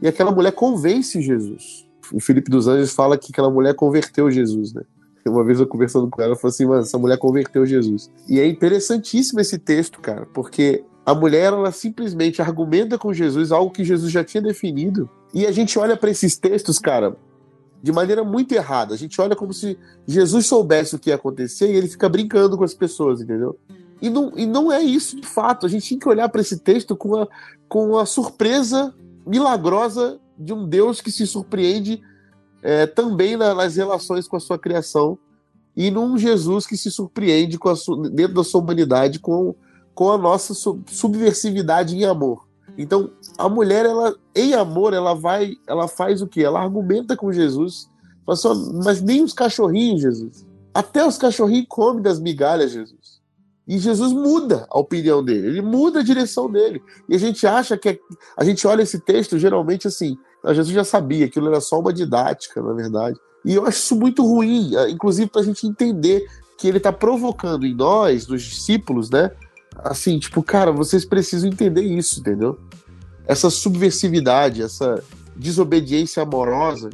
E aquela mulher convence Jesus, o Felipe dos Anjos fala que aquela mulher converteu Jesus, né? Uma vez eu conversando com ela, ela falou assim, mas essa mulher converteu Jesus. E é interessantíssimo esse texto, cara, porque a mulher, ela simplesmente argumenta com Jesus algo que Jesus já tinha definido. E a gente olha para esses textos, cara, de maneira muito errada. A gente olha como se Jesus soubesse o que ia acontecer e ele fica brincando com as pessoas, entendeu? E não, e não é isso de fato. A gente tem que olhar para esse texto com a, com a surpresa milagrosa de um Deus que se surpreende é, também na, nas relações com a sua criação e num Jesus que se surpreende com a dentro da sua humanidade com, com a nossa subversividade em amor. Então, a mulher, ela, em amor, ela vai, ela faz o quê? Ela argumenta com Jesus, mas, mas nem os cachorrinhos, Jesus. Até os cachorrinhos comem das migalhas, Jesus. E Jesus muda a opinião dele, ele muda a direção dele. E a gente acha que. É, a gente olha esse texto geralmente assim. Ah, Jesus já sabia, aquilo era só uma didática, na verdade. E eu acho isso muito ruim, ah, inclusive para a gente entender que ele está provocando em nós, nos discípulos, né? Assim, tipo, cara, vocês precisam entender isso, entendeu? Essa subversividade, essa desobediência amorosa,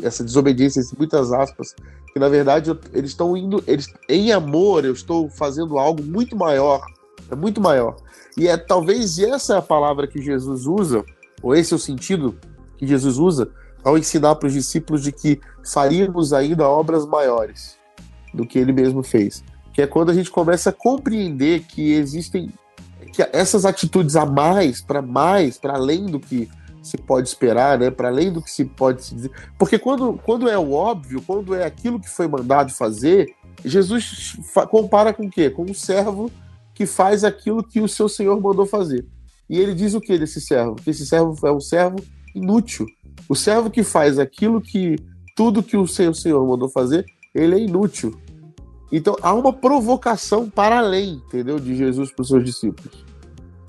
essa desobediência, entre muitas aspas, que na verdade eles estão indo, eles em amor, eu estou fazendo algo muito maior, é muito maior. E é talvez essa é a palavra que Jesus usa, ou esse é o sentido que Jesus usa ao ensinar para os discípulos de que faríamos ainda obras maiores do que ele mesmo fez. Que é quando a gente começa a compreender que existem que essas atitudes a mais, para mais, para além do que se pode esperar, né? Para além do que se pode se dizer. Porque quando, quando é o óbvio, quando é aquilo que foi mandado fazer, Jesus compara com o quê? Com um servo que faz aquilo que o seu senhor mandou fazer. E ele diz o que desse servo? Que esse servo é um servo inútil. O servo que faz aquilo que tudo que o seu senhor mandou fazer, ele é inútil. Então há uma provocação para além, entendeu, de Jesus para os seus discípulos.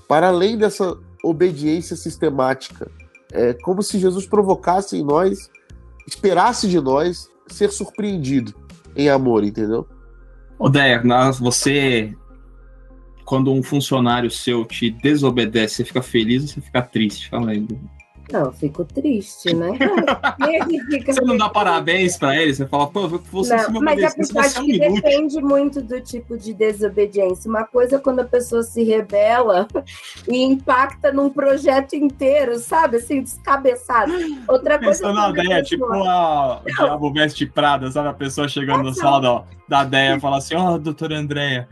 Para além dessa obediência sistemática é como se Jesus provocasse em nós, esperasse de nós ser surpreendido em amor, entendeu? Odeia, você quando um funcionário seu te desobedece, você fica feliz ou você fica triste? Fala aí. Não, eu fico triste, né? você não dá parabéns para ele? Você fala, pô, você não, se Mas é porque acho que depende muito do tipo de desobediência. Uma coisa é quando a pessoa se rebela e impacta num projeto inteiro, sabe? Assim, descabeçado. Outra coisa Pensando é na ideia, tipo a o Diabo Veste Prada, sabe? A pessoa chegando no sala da ideia e fala assim, ó, oh, doutora Andréia,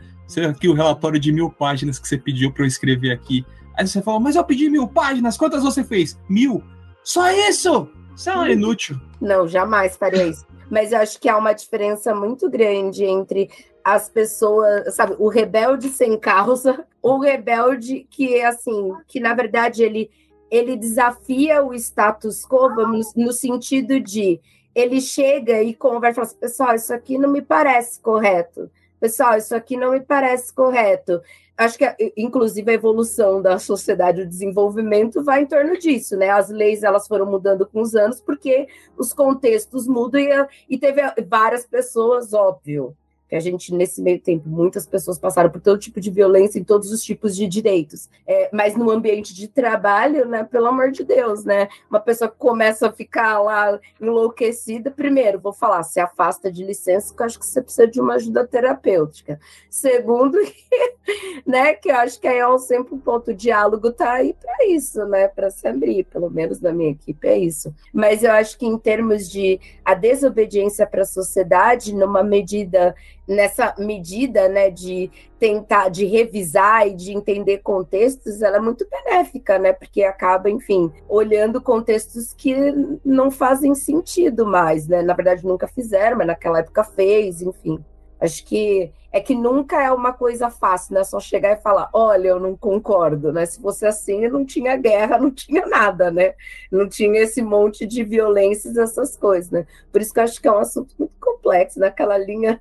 aqui o relatório de mil páginas que você pediu para eu escrever aqui. Aí você falou, mas eu pedi mil páginas, quantas você fez? Mil. Só isso? Isso é um inútil. Não, jamais faria isso. Mas eu acho que há uma diferença muito grande entre as pessoas, sabe, o rebelde sem causa, o rebelde que é assim, que na verdade ele ele desafia o status quo no, no sentido de ele chega e conversa e fala assim, pessoal, isso aqui não me parece correto. Pessoal, isso aqui não me parece correto acho que, inclusive, a evolução da sociedade, o desenvolvimento vai em torno disso, né? As leis elas foram mudando com os anos porque os contextos mudam e, e teve várias pessoas, óbvio, que a gente, nesse meio tempo, muitas pessoas passaram por todo tipo de violência em todos os tipos de direitos. É, mas no ambiente de trabalho, né, pelo amor de Deus, né? Uma pessoa que começa a ficar lá enlouquecida, primeiro, vou falar, se afasta de licença, porque eu acho que você precisa de uma ajuda terapêutica. Segundo, né, que eu acho que aí é sempre um ponto, o diálogo tá aí para isso, né, para se abrir, pelo menos na minha equipe é isso. Mas eu acho que em termos de a desobediência para a sociedade, numa medida nessa medida né, de tentar, de revisar e de entender contextos, ela é muito benéfica, né? Porque acaba, enfim, olhando contextos que não fazem sentido mais, né? Na verdade, nunca fizeram, mas naquela época fez, enfim. Acho que é que nunca é uma coisa fácil, né? Só chegar e falar, olha, eu não concordo, né? Se fosse assim, não tinha guerra, não tinha nada, né? Não tinha esse monte de violências, essas coisas, né? Por isso que eu acho que é um assunto muito complexo, naquela linha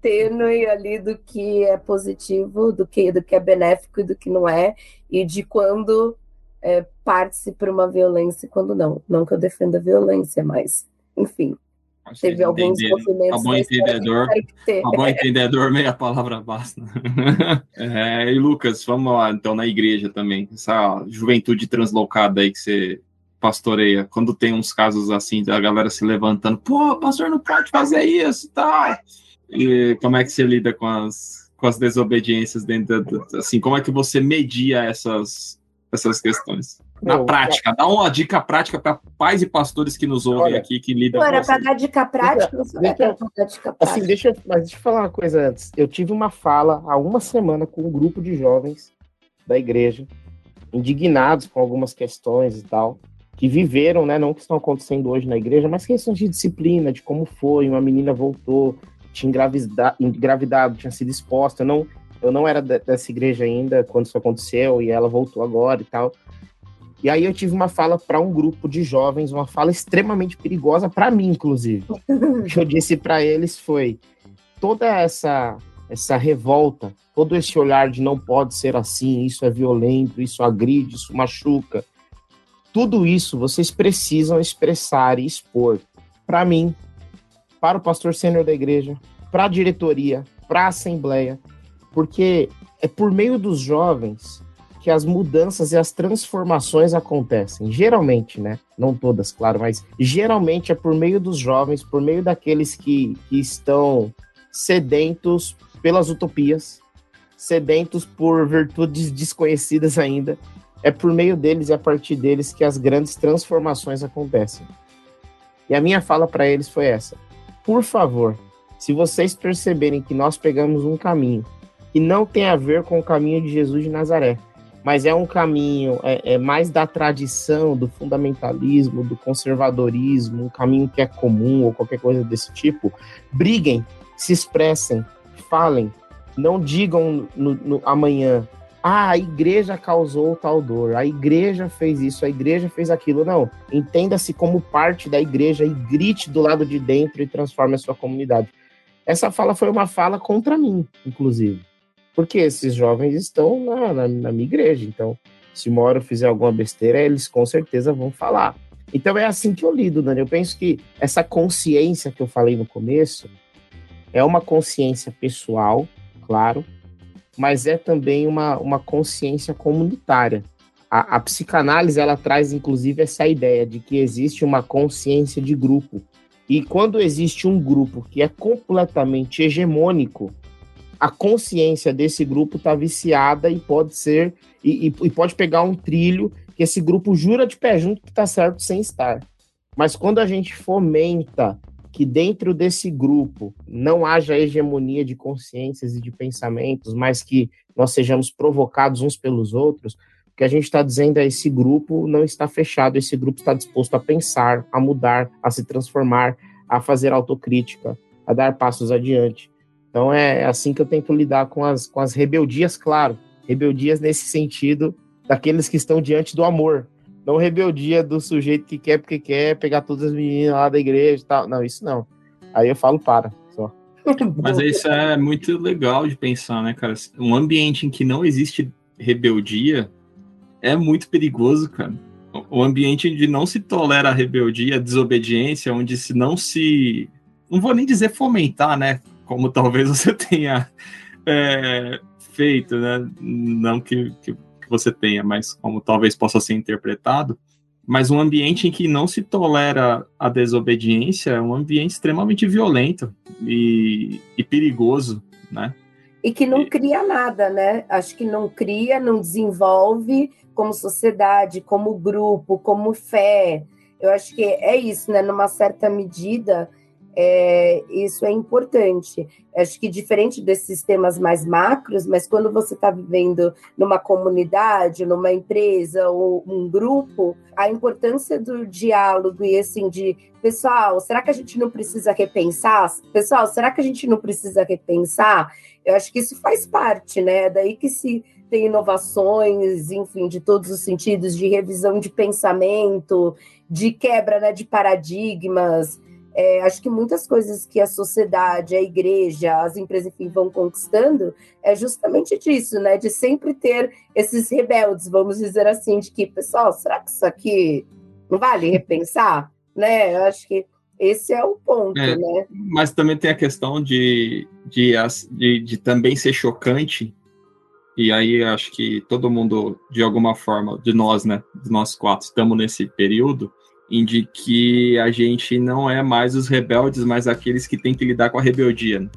tênue ali do que é positivo, do que, do que é benéfico e do que não é, e de quando é, parte-se para uma violência e quando não. Não que eu defenda a violência, mas, enfim. Acho teve alguns movimentos. A bom entendedor, a bom entendedor, meia palavra basta. é, e Lucas, vamos lá, então, na igreja também. Essa juventude translocada aí que você pastoreia? Quando tem uns casos assim, da galera se levantando, pô, pastor não pode fazer isso e tal. E como é que você lida com as, com as desobediências dentro do, assim, como é que você media essas, essas questões? Na Meu, prática, dá uma dica prática para pais e pastores que nos ouvem olha, aqui, que lidam com para dar dica prática, deixa, deixa, dar dica prática. Assim, deixa, mas deixa eu falar uma coisa antes. Eu tive uma fala há uma semana com um grupo de jovens da igreja, indignados com algumas questões e tal, que viveram, né, não que estão acontecendo hoje na igreja, mas questões de disciplina, de como foi, uma menina voltou, tinha engravidado, engravidado tinha sido exposta, eu não, eu não era dessa igreja ainda quando isso aconteceu, e ela voltou agora e tal, e aí eu tive uma fala para um grupo de jovens, uma fala extremamente perigosa para mim, inclusive. o que eu disse para eles foi: toda essa essa revolta, todo esse olhar de não pode ser assim, isso é violento, isso agride, isso machuca. Tudo isso vocês precisam expressar e expor para mim, para o pastor sênior da igreja, para a diretoria, para a assembleia, porque é por meio dos jovens que as mudanças e as transformações acontecem. Geralmente, né? Não todas, claro, mas geralmente é por meio dos jovens, por meio daqueles que, que estão sedentos pelas utopias, sedentos por virtudes desconhecidas ainda. É por meio deles e a partir deles que as grandes transformações acontecem. E a minha fala para eles foi essa: por favor, se vocês perceberem que nós pegamos um caminho que não tem a ver com o caminho de Jesus de Nazaré, mas é um caminho é, é, mais da tradição, do fundamentalismo, do conservadorismo, um caminho que é comum ou qualquer coisa desse tipo. Briguem, se expressem, falem, não digam no, no, amanhã, ah, a igreja causou tal dor, a igreja fez isso, a igreja fez aquilo. Não, entenda-se como parte da igreja e grite do lado de dentro e transforme a sua comunidade. Essa fala foi uma fala contra mim, inclusive porque esses jovens estão na, na, na minha igreja. Então, se uma hora eu fizer alguma besteira, eles com certeza vão falar. Então é assim que eu lido, Dani. Eu penso que essa consciência que eu falei no começo é uma consciência pessoal, claro, mas é também uma, uma consciência comunitária. A, a psicanálise ela traz inclusive essa ideia de que existe uma consciência de grupo. E quando existe um grupo que é completamente hegemônico, a consciência desse grupo está viciada e pode ser e, e, e, pode pegar um trilho que esse grupo jura de pé junto que está certo sem estar. Mas quando a gente fomenta que dentro desse grupo não haja hegemonia de consciências e de pensamentos, mas que nós sejamos provocados uns pelos outros, o que a gente está dizendo é esse grupo não está fechado, esse grupo está disposto a pensar, a mudar, a se transformar, a fazer autocrítica, a dar passos adiante. Então é assim que eu tento lidar com as, com as rebeldias, claro. Rebeldias nesse sentido daqueles que estão diante do amor. Não rebeldia do sujeito que quer porque quer pegar todas as meninas lá da igreja e tal. Não, isso não. Aí eu falo para, só. Mas isso é muito legal de pensar, né, cara? Um ambiente em que não existe rebeldia é muito perigoso, cara. O ambiente onde não se tolera a rebeldia, a desobediência, onde se não se. Não vou nem dizer fomentar, né? como talvez você tenha é, feito, né? Não que, que, você tenha, mas como talvez possa ser interpretado. Mas um ambiente em que não se tolera a desobediência é um ambiente extremamente violento e, e perigoso, né? E que não cria nada, né? Acho que não cria, não desenvolve como sociedade, como grupo, como fé. Eu acho que é isso, né? Numa certa medida, é, isso é importante. Acho que diferente desses sistemas mais macros, mas quando você está vivendo numa comunidade, numa empresa ou um grupo, a importância do diálogo e assim de pessoal, será que a gente não precisa repensar? Pessoal, será que a gente não precisa repensar? Eu acho que isso faz parte, né? É daí que se tem inovações, enfim, de todos os sentidos, de revisão de pensamento, de quebra né, de paradigmas. É, acho que muitas coisas que a sociedade, a igreja, as empresas, enfim, vão conquistando é justamente disso, né? De sempre ter esses rebeldes, vamos dizer assim, de que, pessoal, será que isso aqui não vale repensar? Né? Eu acho que esse é o ponto, é, né? Mas também tem a questão de, de, de, de também ser chocante e aí acho que todo mundo, de alguma forma, de nós, né, de nós quatro, estamos nesse período em de que a gente não é mais os rebeldes, mas aqueles que têm que lidar com a rebeldia,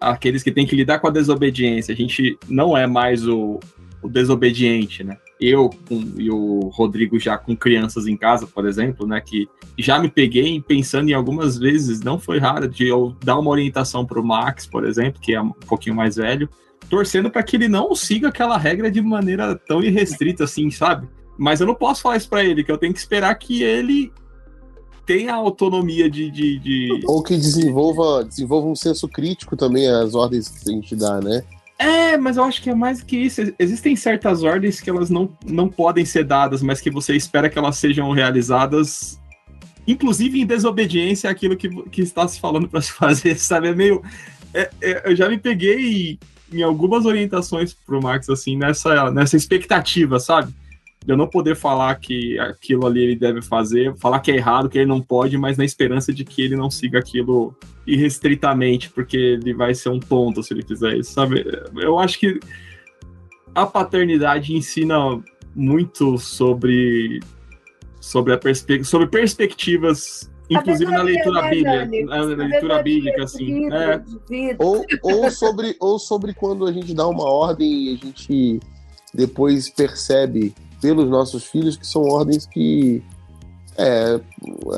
aqueles que têm que lidar com a desobediência. A gente não é mais o, o desobediente, né? Eu com, e o Rodrigo já com crianças em casa, por exemplo, né? Que já me peguei pensando em algumas vezes, não foi raro, de eu dar uma orientação para o Max, por exemplo, que é um pouquinho mais velho, torcendo para que ele não siga aquela regra de maneira tão irrestrita assim, sabe? Mas eu não posso falar isso para ele, que eu tenho que esperar que ele tenha autonomia de, de, de, Ou que desenvolva, desenvolva um senso crítico também às ordens que a gente dá, né? É, mas eu acho que é mais que isso. Existem certas ordens que elas não, não podem ser dadas, mas que você espera que elas sejam realizadas, inclusive em desobediência àquilo que, que está se falando para se fazer, sabe? É meio. É, é, eu já me peguei em algumas orientações pro Max, assim, nessa, nessa expectativa, sabe? De eu não poder falar que aquilo ali ele deve fazer, falar que é errado, que ele não pode, mas na esperança de que ele não siga aquilo irrestritamente, porque ele vai ser um tonto se ele fizer isso, sabe? Eu acho que a paternidade ensina muito sobre sobre a perspe sobre perspectivas inclusive na leitura né, bíblica, na leitura bíblica, assim. É. Ou, ou, sobre, ou sobre quando a gente dá uma ordem e a gente depois percebe pelos nossos filhos que são ordens que. É,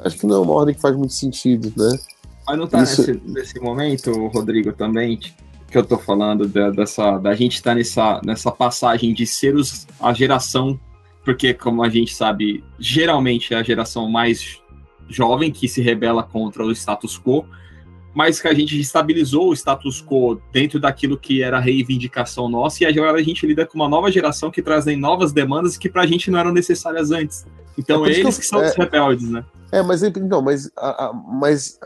acho que não é uma ordem que faz muito sentido, né? Mas não tá Isso... nesse, nesse momento, Rodrigo, também, que eu tô falando da, dessa, da gente estar tá nessa, nessa passagem de ser os, a geração, porque como a gente sabe, geralmente é a geração mais jovem que se rebela contra o status quo, mas que a gente estabilizou o status quo dentro daquilo que era a reivindicação nossa, e agora a gente lida com uma nova geração que trazem novas demandas que pra gente não eram necessárias antes. Então é eles que, eu, que são é, os rebeldes, né? É, mas então, mas, a, a, mas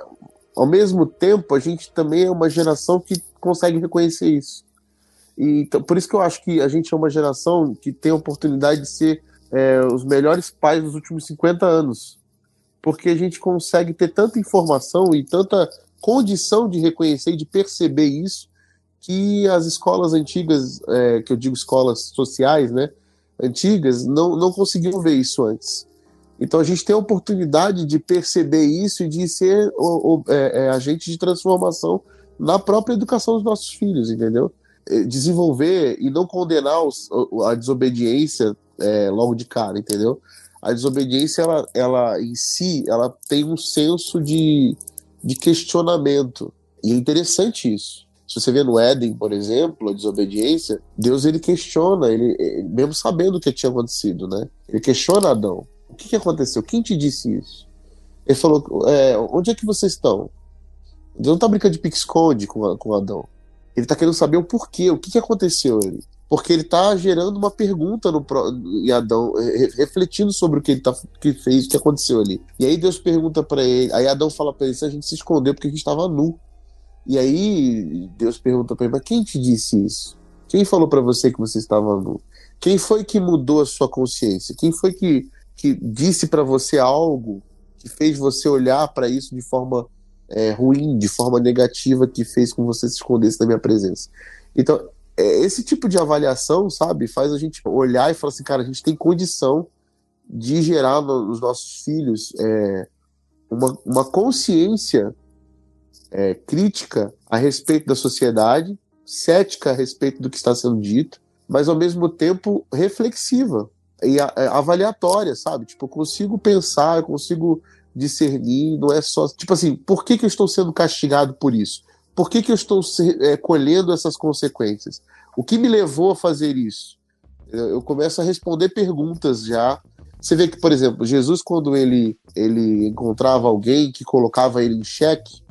ao mesmo tempo a gente também é uma geração que consegue reconhecer isso. E então, por isso que eu acho que a gente é uma geração que tem a oportunidade de ser é, os melhores pais dos últimos 50 anos porque a gente consegue ter tanta informação e tanta condição de reconhecer e de perceber isso que as escolas antigas, é, que eu digo escolas sociais, né, antigas, não, não conseguiam ver isso antes. Então a gente tem a oportunidade de perceber isso e de ser o, o é, é, agente de transformação na própria educação dos nossos filhos, entendeu? É, desenvolver e não condenar os, a desobediência é, logo de cara, entendeu? a desobediência, ela, ela em si, ela tem um senso de, de questionamento. E é interessante isso. Se você vê no Éden, por exemplo, a desobediência, Deus ele questiona, ele, mesmo sabendo o que tinha acontecido, né? Ele questiona Adão. O que, que aconteceu? Quem te disse isso? Ele falou: é, onde é que vocês estão? Deus não está brincando de pique-esconde com, com Adão. Ele está querendo saber o porquê, o que, que aconteceu ele porque ele está gerando uma pergunta no em Adão, refletindo sobre o que ele tá, que fez, o que aconteceu ali. E aí Deus pergunta para ele, aí Adão fala para ele: se a gente se escondeu porque a gente estava nu. E aí Deus pergunta para ele: mas quem te disse isso? Quem falou para você que você estava nu? Quem foi que mudou a sua consciência? Quem foi que, que disse para você algo que fez você olhar para isso de forma é, ruim, de forma negativa, que fez com que você se escondesse da minha presença? Então, esse tipo de avaliação, sabe, faz a gente olhar e falar assim, cara, a gente tem condição de gerar nos nossos filhos é, uma, uma consciência é, crítica a respeito da sociedade, cética a respeito do que está sendo dito, mas ao mesmo tempo reflexiva e é, avaliatória, sabe? Tipo, eu consigo pensar, eu consigo discernir, não é só. Tipo assim, por que, que eu estou sendo castigado por isso? Por que, que eu estou é, colhendo essas consequências? O que me levou a fazer isso? Eu, começo a responder perguntas já. Você vê que, por exemplo, Jesus, quando ele, ele encontrava alguém que colocava ele em xeque,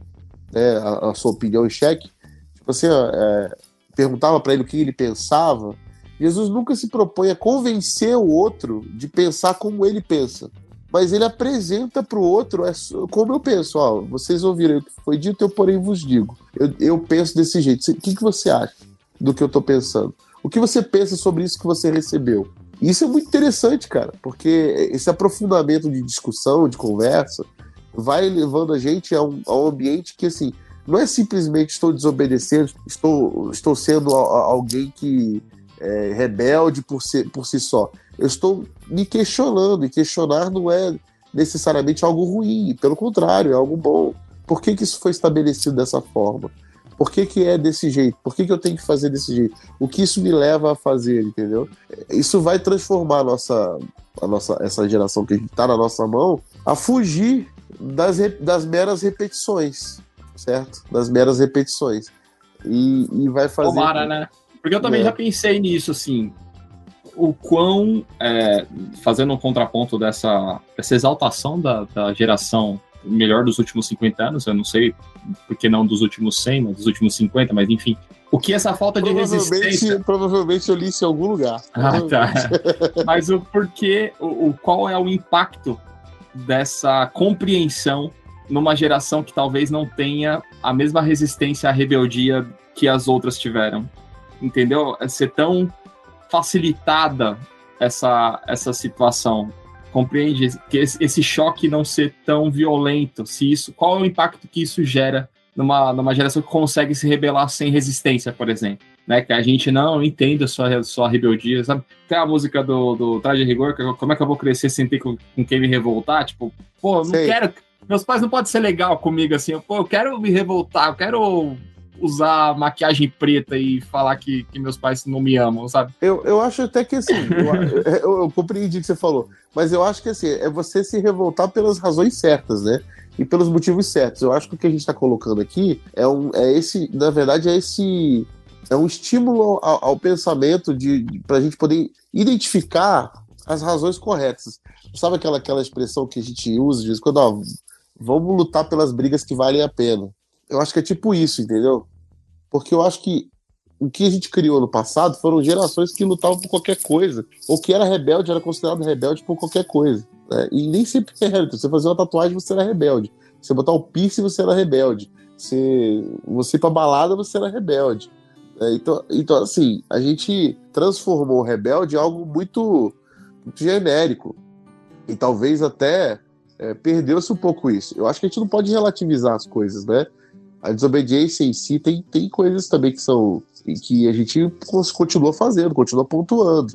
né, a, a sua opinião em xeque, tipo assim, é, perguntava para ele o que ele pensava, Jesus nunca se propõe a convencer o outro de pensar como ele pensa mas ele apresenta para o outro é, como eu penso. Ó, vocês ouviram o que foi dito, eu porém vos digo. Eu, eu penso desse jeito. O que, que você acha do que eu estou pensando? O que você pensa sobre isso que você recebeu? Isso é muito interessante, cara, porque esse aprofundamento de discussão, de conversa, vai levando a gente a um, a um ambiente que, assim, não é simplesmente estou desobedecendo, estou, estou sendo alguém que é, rebelde por, ser, por si só. Eu estou me questionando, e questionar não é necessariamente algo ruim, pelo contrário, é algo bom. Por que, que isso foi estabelecido dessa forma? Por que, que é desse jeito? Por que, que eu tenho que fazer desse jeito? O que isso me leva a fazer, entendeu? Isso vai transformar a nossa, a nossa, essa geração que está na nossa mão a fugir das, das meras repetições, certo? Das meras repetições. E, e vai fazer. Tomara, né? Porque eu também é. já pensei nisso, assim. O quão. É, fazendo um contraponto dessa, dessa exaltação da, da geração melhor dos últimos 50 anos, eu não sei porque não dos últimos 100, mas dos últimos 50, mas enfim. O que essa falta de resistência... Provavelmente eu li isso em algum lugar. Ah, tá. mas o porquê, o, o, qual é o impacto dessa compreensão numa geração que talvez não tenha a mesma resistência à rebeldia que as outras tiveram? Entendeu? É ser tão facilitada essa, essa situação compreende que esse choque não ser tão violento, se isso, qual é o impacto que isso gera numa, numa geração que consegue se rebelar sem resistência, por exemplo, né? Que a gente não entende a sua, sua rebeldia, sabe? Tem a música do, do Traje Rigor, que, como é que eu vou crescer sem ter com, com quem me revoltar? Tipo, pô, não Sei. quero, meus pais não podem ser legal comigo assim, pô, eu quero me revoltar, eu quero usar maquiagem preta e falar que, que meus pais não me amam, sabe? Eu, eu acho até que assim, eu, eu, eu compreendi o que você falou, mas eu acho que assim, é você se revoltar pelas razões certas, né? E pelos motivos certos. Eu acho que o que a gente está colocando aqui é, um, é esse, na verdade, é esse. É um estímulo ao, ao pensamento de, de para a gente poder identificar as razões corretas. Sabe aquela, aquela expressão que a gente usa de vez em quando, ó, vamos lutar pelas brigas que valem a pena. Eu acho que é tipo isso, entendeu? Porque eu acho que o que a gente criou no passado foram gerações que lutavam por qualquer coisa. Ou que era rebelde, era considerado rebelde por qualquer coisa. Né? E nem sempre era. Você fazer uma tatuagem, você era rebelde. Você botar o piercing, você era rebelde. Você, você ir pra balada, você era rebelde. Né? Então, então, assim, a gente transformou o rebelde em algo muito, muito genérico. E talvez até é, perdeu-se um pouco isso. Eu acho que a gente não pode relativizar as coisas, né? A desobediência em si tem, tem coisas também que são que a gente continua fazendo, continua pontuando.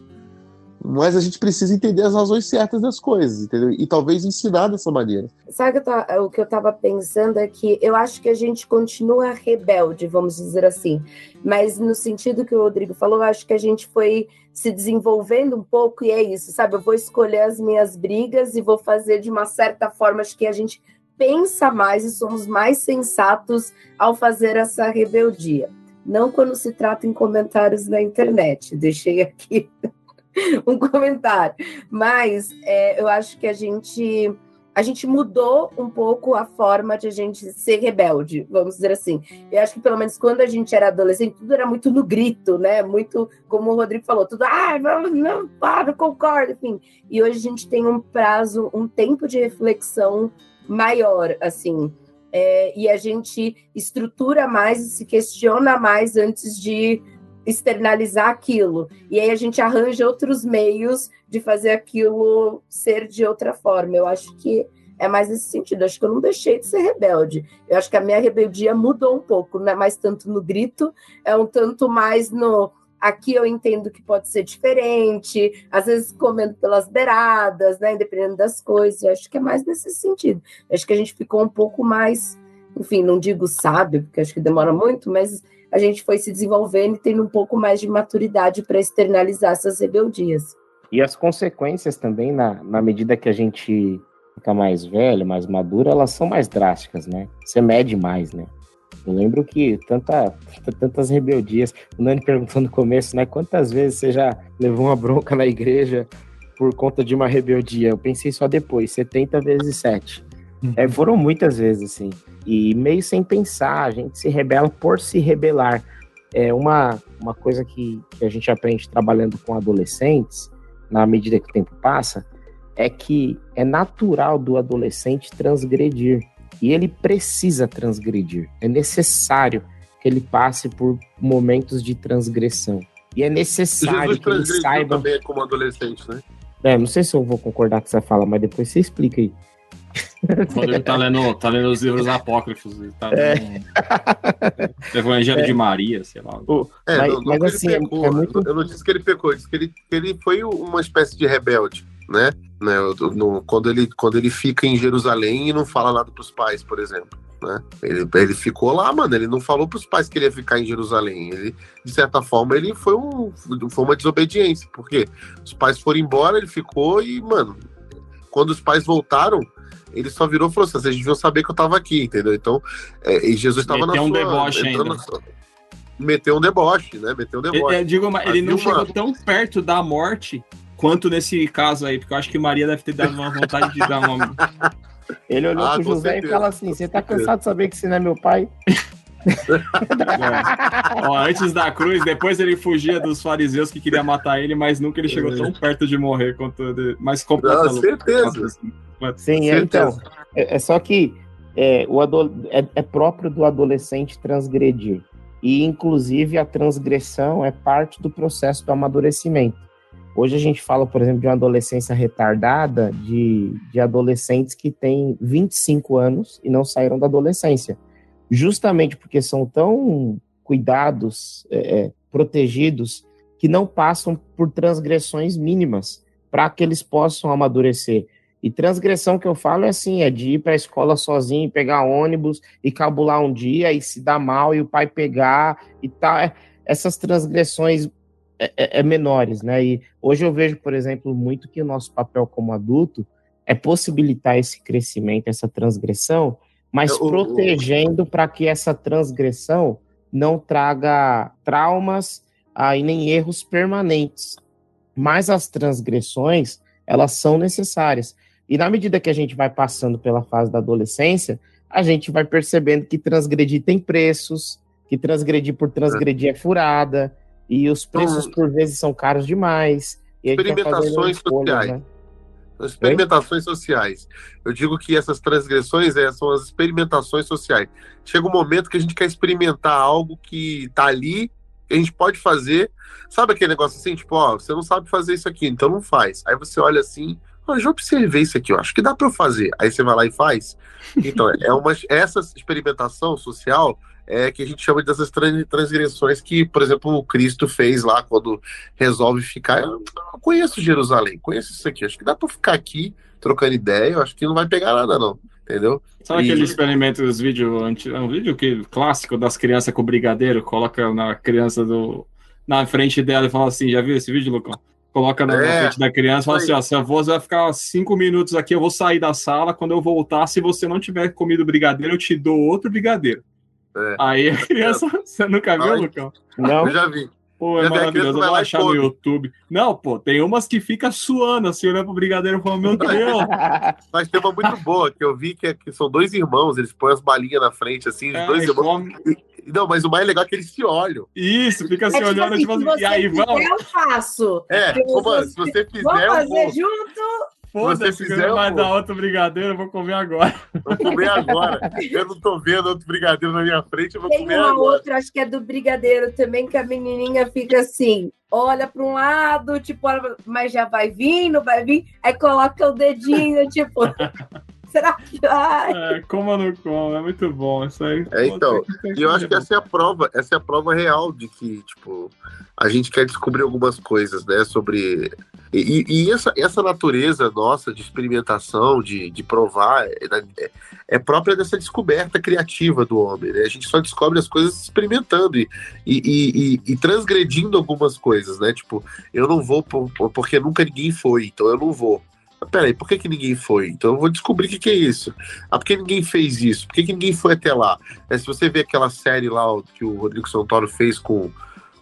Mas a gente precisa entender as razões certas das coisas, entendeu? E talvez ensinar dessa maneira. Sabe o que eu estava pensando é que eu acho que a gente continua rebelde, vamos dizer assim. Mas no sentido que o Rodrigo falou, eu acho que a gente foi se desenvolvendo um pouco e é isso, sabe? Eu vou escolher as minhas brigas e vou fazer de uma certa forma, acho que a gente pensa mais e somos mais sensatos ao fazer essa rebeldia. Não quando se trata em comentários na internet. Deixei aqui um comentário. Mas é, eu acho que a gente a gente mudou um pouco a forma de a gente ser rebelde, vamos dizer assim. Eu acho que pelo menos quando a gente era adolescente, tudo era muito no grito, né? Muito, como o Rodrigo falou, tudo, ah, vamos, não, ah, não concordo, enfim. E hoje a gente tem um prazo, um tempo de reflexão maior, assim. É, e a gente estrutura mais e se questiona mais antes de externalizar aquilo. E aí a gente arranja outros meios de fazer aquilo ser de outra forma. Eu acho que é mais nesse sentido. Eu acho que eu não deixei de ser rebelde. Eu acho que a minha rebeldia mudou um pouco, não é mais tanto no grito, é um tanto mais no Aqui eu entendo que pode ser diferente, às vezes comendo pelas beiradas, né? Independendo das coisas. Eu acho que é mais nesse sentido. Eu acho que a gente ficou um pouco mais, enfim, não digo sábio, porque acho que demora muito, mas a gente foi se desenvolvendo e tendo um pouco mais de maturidade para externalizar essas rebeldias. E as consequências também, na, na medida que a gente fica mais velho, mais maduro, elas são mais drásticas, né? Você mede mais, né? Eu lembro que tanta, tantas rebeldias. O Nani perguntou no começo, né? Quantas vezes você já levou uma bronca na igreja por conta de uma rebeldia? Eu pensei só depois, 70 vezes 7. Uhum. É, foram muitas vezes, assim. E meio sem pensar, a gente se rebela por se rebelar. É uma, uma coisa que, que a gente aprende trabalhando com adolescentes, na medida que o tempo passa, é que é natural do adolescente transgredir. E ele precisa transgredir. É necessário que ele passe por momentos de transgressão. E é necessário Jesus que ele saiba. também como adolescente, né? É, não sei se eu vou concordar com essa fala, mas depois você explica aí. Quando ele tá lendo, tá lendo os livros apócrifos, ele tá é. lendo Evangelho é. de Maria, sei lá. É, mas, não, mas assim, é pecou, é muito... eu não disse que ele pecou, eu disse que ele, que ele foi uma espécie de rebelde, né? né no, quando, ele, quando ele fica em Jerusalém e não fala nada pros pais, por exemplo. Né? Ele, ele ficou lá, mano. Ele não falou pros pais que ele ia ficar em Jerusalém. Ele, de certa forma, ele foi, um, foi uma desobediência. Porque os pais foram embora, ele ficou e, mano, quando os pais voltaram, ele só virou e falou assim: vocês deviam saber que eu tava aqui, entendeu? Então, é, e Jesus estava na um. Na sua, meteu um deboche, né? Meteu um deboche. Eu, eu digo, ele não chegou tão perto da morte quanto nesse caso aí, porque eu acho que Maria deve ter dado uma vontade de dar uma. Ele olhou ah, pro José certeza. e falou assim: Você tá cansado de saber que você não é meu pai? É. Ó, antes da cruz, depois ele fugia dos fariseus que queriam matar ele, mas nunca ele chegou tão perto de morrer quanto ele. Mas completamente. Com certeza. Sim, é, então. É, é, só que é, o é, é próprio do adolescente transgredir. E, inclusive, a transgressão é parte do processo do amadurecimento. Hoje a gente fala, por exemplo, de uma adolescência retardada, de, de adolescentes que têm 25 anos e não saíram da adolescência. Justamente porque são tão cuidados, é, é protegidos, que não passam por transgressões mínimas para que eles possam amadurecer. E transgressão que eu falo é assim, é de ir para a escola sozinho, pegar ônibus e cabular um dia e se dar mal e o pai pegar e tal. É, essas transgressões é, é, é, menores, né? E hoje eu vejo, por exemplo, muito que o nosso papel como adulto é possibilitar esse crescimento, essa transgressão, mas é, protegendo para que essa transgressão não traga traumas ah, e nem erros permanentes. Mas as transgressões, elas são necessárias. E na medida que a gente vai passando pela fase da adolescência, a gente vai percebendo que transgredir tem preços, que transgredir por transgredir é furada, e os preços então, por vezes são caros demais. experimentações sociais. Né? Experimentações Oi? sociais. Eu digo que essas transgressões é, são as experimentações sociais. Chega um momento que a gente quer experimentar algo que está ali, que a gente pode fazer. Sabe aquele negócio assim, tipo, ó, você não sabe fazer isso aqui, então não faz. Aí você olha assim, eu já observei isso aqui, eu acho que dá para eu fazer. Aí você vai lá e faz. Então, é uma, essa experimentação social é que a gente chama dessas transgressões que, por exemplo, o Cristo fez lá quando resolve ficar. Eu, conheço Jerusalém, conheço isso aqui. Acho que dá para ficar aqui trocando ideia. Eu acho que não vai pegar nada, não. Entendeu? Sabe e... aquele experimento dos vídeos, é um vídeo que, clássico das crianças com brigadeiro, coloca na criança do, na frente dela e fala assim: já viu esse vídeo, Lucão? Coloca na é, frente da criança e fala assim: ó, seu avô vai ficar cinco minutos aqui, eu vou sair da sala. Quando eu voltar, se você não tiver comido brigadeiro, eu te dou outro brigadeiro. É. Aí a criança. Você nunca viu, Lucão? Não. Eu já vi. Pô, é já maravilhoso. Eu vou achar no YouTube. Não, pô, tem umas que fica suando assim, olhando pro brigadeiro e falando, meu Deus. Mas tem uma muito boa que eu vi que, é, que são dois irmãos, eles põem as balinhas na frente, assim, os é, dois irmãos. Come... Não, mas o mais legal é que eles se olham. Isso, fica é se tipo olhando, assim, tipo assim, e aí vamos. Eu faço. É, como, se você fizer. Vamos fazer junto. Foda-se, se fizer, vai dar outro brigadeiro, eu vou comer agora. Vou comer agora. eu não tô vendo outro brigadeiro na minha frente, eu vou Tem comer uma agora. outra, acho que é do brigadeiro também, que a menininha fica assim, olha para um lado, tipo, mas já vai vir, não vai vir, aí coloca o dedinho, tipo... Será que vai? É, coma no como, é muito bom isso aí. É, então, e eu acho que essa é a prova, essa é a prova real de que, tipo, a gente quer descobrir algumas coisas, né, sobre... E, e essa, essa natureza nossa de experimentação, de, de provar, é, é, própria dessa descoberta criativa do homem, né? A gente só descobre as coisas experimentando e, e, e, e transgredindo algumas coisas, né? Tipo, eu não vou por, porque nunca ninguém foi, então eu não vou. Peraí, por que, que ninguém foi? Então eu vou descobrir o que, que é isso. Ah, por que ninguém fez isso? Por que, que ninguém foi até lá? É, se você vê aquela série lá que o Rodrigo Santoro fez com,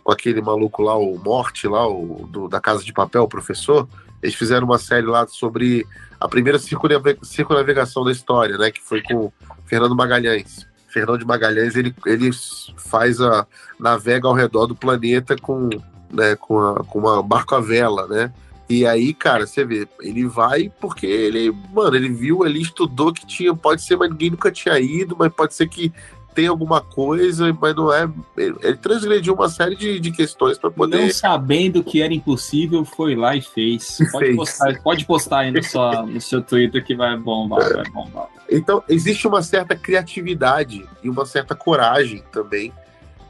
com aquele maluco lá, o Morte, lá, o, do, da Casa de Papel, o professor, eles fizeram uma série lá sobre a primeira circunnavegação da história, né? Que foi com Fernando Magalhães. Fernando de Magalhães, ele, ele faz a. navega ao redor do planeta com, né, com, a, com uma barco à vela, né? E aí, cara, você vê, ele vai porque ele, mano, ele viu ali, estudou que tinha, pode ser, mas ninguém nunca tinha ido, mas pode ser que tem alguma coisa, mas não é. Ele transgrediu uma série de, de questões para poder. Não sabendo que era impossível, foi lá e fez. Pode, fez. Postar, pode postar aí no, sua, no seu Twitter que vai bombar, vai bombar. Então, existe uma certa criatividade e uma certa coragem também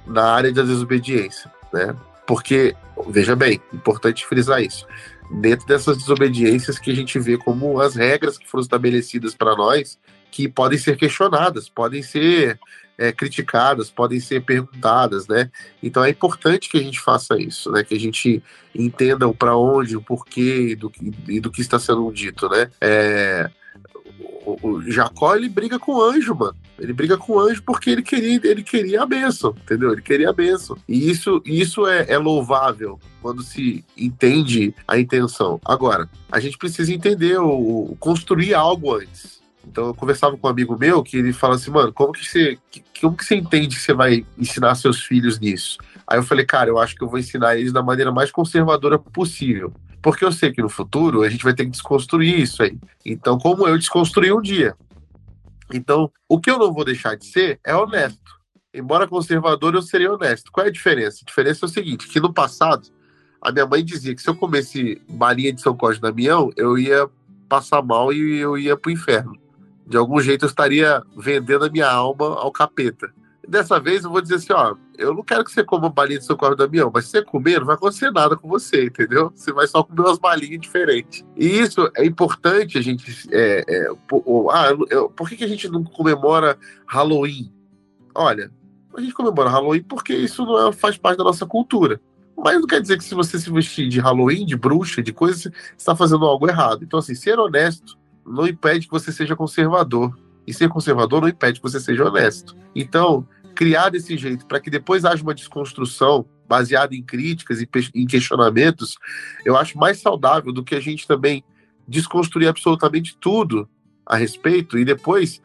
na área da desobediência, né? Porque, veja bem, importante frisar isso. Dentro dessas desobediências que a gente vê como as regras que foram estabelecidas para nós, que podem ser questionadas, podem ser é, criticadas, podem ser perguntadas, né? Então é importante que a gente faça isso, né? Que a gente entenda o para onde, o porquê e do, e do que está sendo dito, né? É, o, o, Jacó ele briga com o anjo, mano. Ele briga com o anjo porque ele queria, ele queria a bênção, entendeu? Ele queria a bênção. E isso, isso é, é louvável quando se entende a intenção. Agora, a gente precisa entender o, construir algo antes. Então eu conversava com um amigo meu que ele fala assim, mano, como que você, como que você entende que você vai ensinar seus filhos nisso? Aí eu falei, cara, eu acho que eu vou ensinar eles da maneira mais conservadora possível. Porque eu sei que no futuro a gente vai ter que desconstruir isso aí. Então, como eu desconstruí um dia. Então, o que eu não vou deixar de ser é honesto. Embora conservador, eu seria honesto. Qual é a diferença? A diferença é o seguinte, que no passado, a minha mãe dizia que se eu comesse balinha de São Cosme Damião, eu ia passar mal e eu ia pro inferno. De algum jeito eu estaria vendendo a minha alma ao capeta. Dessa vez eu vou dizer assim, ó, eu não quero que você coma balinha de socorro do avião, mas se você comer, não vai acontecer nada com você, entendeu? Você vai só comer umas balinhas diferentes. E isso é importante a gente. É, é, por, ah, eu, por que, que a gente não comemora Halloween? Olha, a gente comemora Halloween porque isso não é, faz parte da nossa cultura. Mas não quer dizer que se você se vestir de Halloween, de bruxa, de coisa, você está fazendo algo errado. Então, assim, ser honesto não impede que você seja conservador. E ser conservador não impede que você seja honesto. Então, criar desse jeito para que depois haja uma desconstrução baseada em críticas e em questionamentos, eu acho mais saudável do que a gente também desconstruir absolutamente tudo a respeito e depois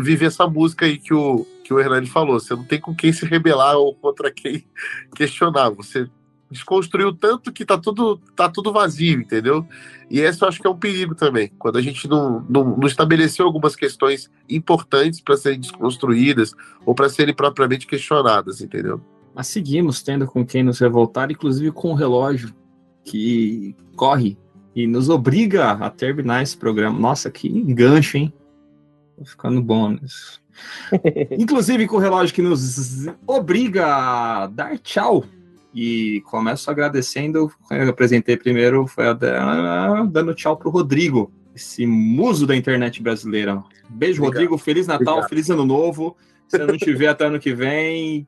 viver essa música aí que o, que o Hernani falou. Você não tem com quem se rebelar ou contra quem questionar. Você desconstruiu tanto que tá tudo, tá tudo vazio, entendeu? E esse eu acho que é um perigo também, quando a gente não, não, não estabeleceu algumas questões importantes para serem desconstruídas ou para serem propriamente questionadas, entendeu? Mas seguimos tendo com quem nos revoltar, inclusive com o relógio que corre e nos obriga a terminar esse programa. Nossa, que engancho, hein? Tô ficando bom nisso. inclusive com o relógio que nos obriga a dar tchau e começo agradecendo, eu apresentei primeiro, foi a, dando tchau pro Rodrigo, esse muso da internet brasileira. Beijo, Obrigado. Rodrigo, Feliz Natal, Obrigado. Feliz Ano Novo. Se eu não te ver até ano que vem,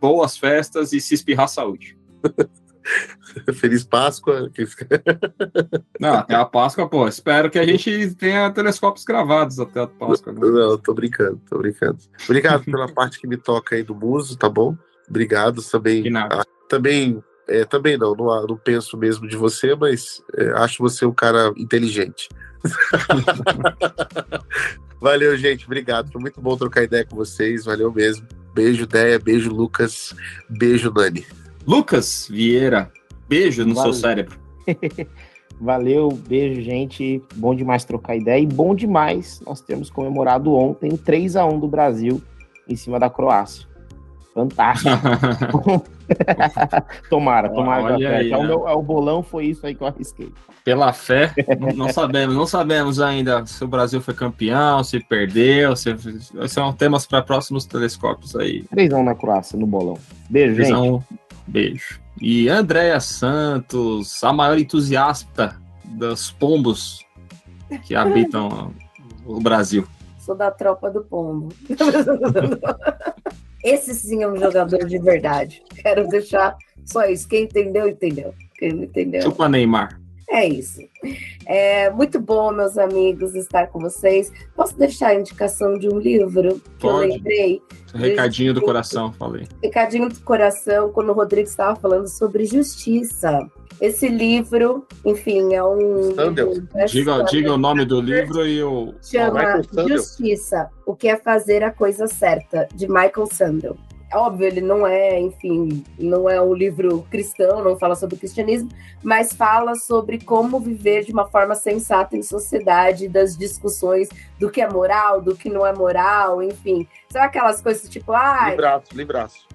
boas festas e se espirrar saúde. Feliz Páscoa. Não, até a Páscoa, pô. Espero que a gente tenha telescópios gravados até a Páscoa. Não, não tô brincando, tô brincando. Obrigado pela parte que me toca aí do muso, tá bom? Obrigado também. De nada também, é, também não, não, não, penso mesmo de você, mas é, acho você um cara inteligente. Valeu, gente. Obrigado. Foi muito bom trocar ideia com vocês. Valeu mesmo. Beijo, Deia. Beijo, Lucas. Beijo, Nani. Lucas Vieira. Beijo no Valeu. seu cérebro. Valeu, beijo, gente. Bom demais trocar ideia. E bom demais nós temos comemorado ontem o 3 a 1 do Brasil em cima da Croácia. Fantástico. tomara, tomara. Olha aí, é, o meu, é o bolão foi isso aí que eu arrisquei. Pela fé, não sabemos, não sabemos ainda se o Brasil foi campeão, se perdeu, se são temas para próximos telescópios aí. 3 na Croácia no bolão. Beijo, gente. Beijo. E Andréa Santos, a maior entusiasta dos pombos que habitam o Brasil. Sou da tropa do pombo. Esse sim é um jogador de verdade. Quero deixar só isso. Quem entendeu, entendeu. Quem não entendeu. Chupa Neymar. É isso. É muito bom, meus amigos, estar com vocês. Posso deixar a indicação de um livro que Pode. eu lembrei? Recadinho do coração, falei. Recadinho do coração, quando o Rodrigo estava falando sobre justiça. Esse livro, enfim, é um. Diga, diga o nome do livro e o. Chama Justiça: O que é fazer a coisa certa, de Michael Sandel. Óbvio, ele não é, enfim, não é um livro cristão, não fala sobre o cristianismo, mas fala sobre como viver de uma forma sensata em sociedade, das discussões do que é moral, do que não é moral, enfim. Sabe aquelas coisas tipo, ah. Libraço, libraço.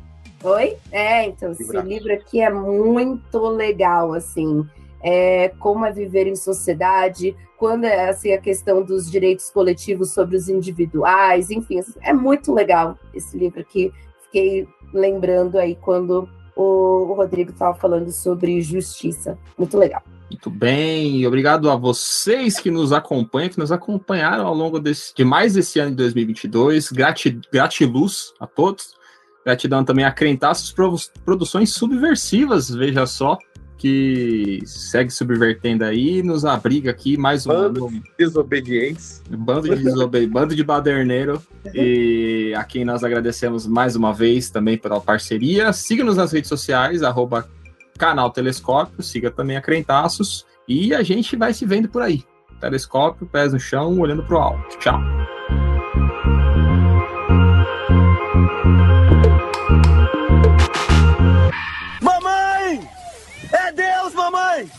Oi? É, então, esse livro aqui é muito legal, assim. É, como é viver em sociedade, quando é assim, a questão dos direitos coletivos sobre os individuais, enfim, é muito legal esse livro aqui fiquei lembrando aí quando o, Rodrigo estava falando sobre justiça. Muito legal. Muito bem, obrigado a vocês que nos acompanham, que nos acompanharam ao longo desse, de mais esse ano de 2022. Grati, gratiluz a todos. Gratidão também a Crentaços Produções Subversivas, veja só que segue subvertendo aí, nos abriga aqui mais um bando de desobedientes. Bando de desobedientes, bando de baderneiro. E a quem nós agradecemos mais uma vez também pela parceria. Siga-nos nas redes sociais, arroba canal Telescópio, siga também a Crentaços e a gente vai se vendo por aí. Telescópio, pés no chão, olhando pro alto. Tchau. Mamãe!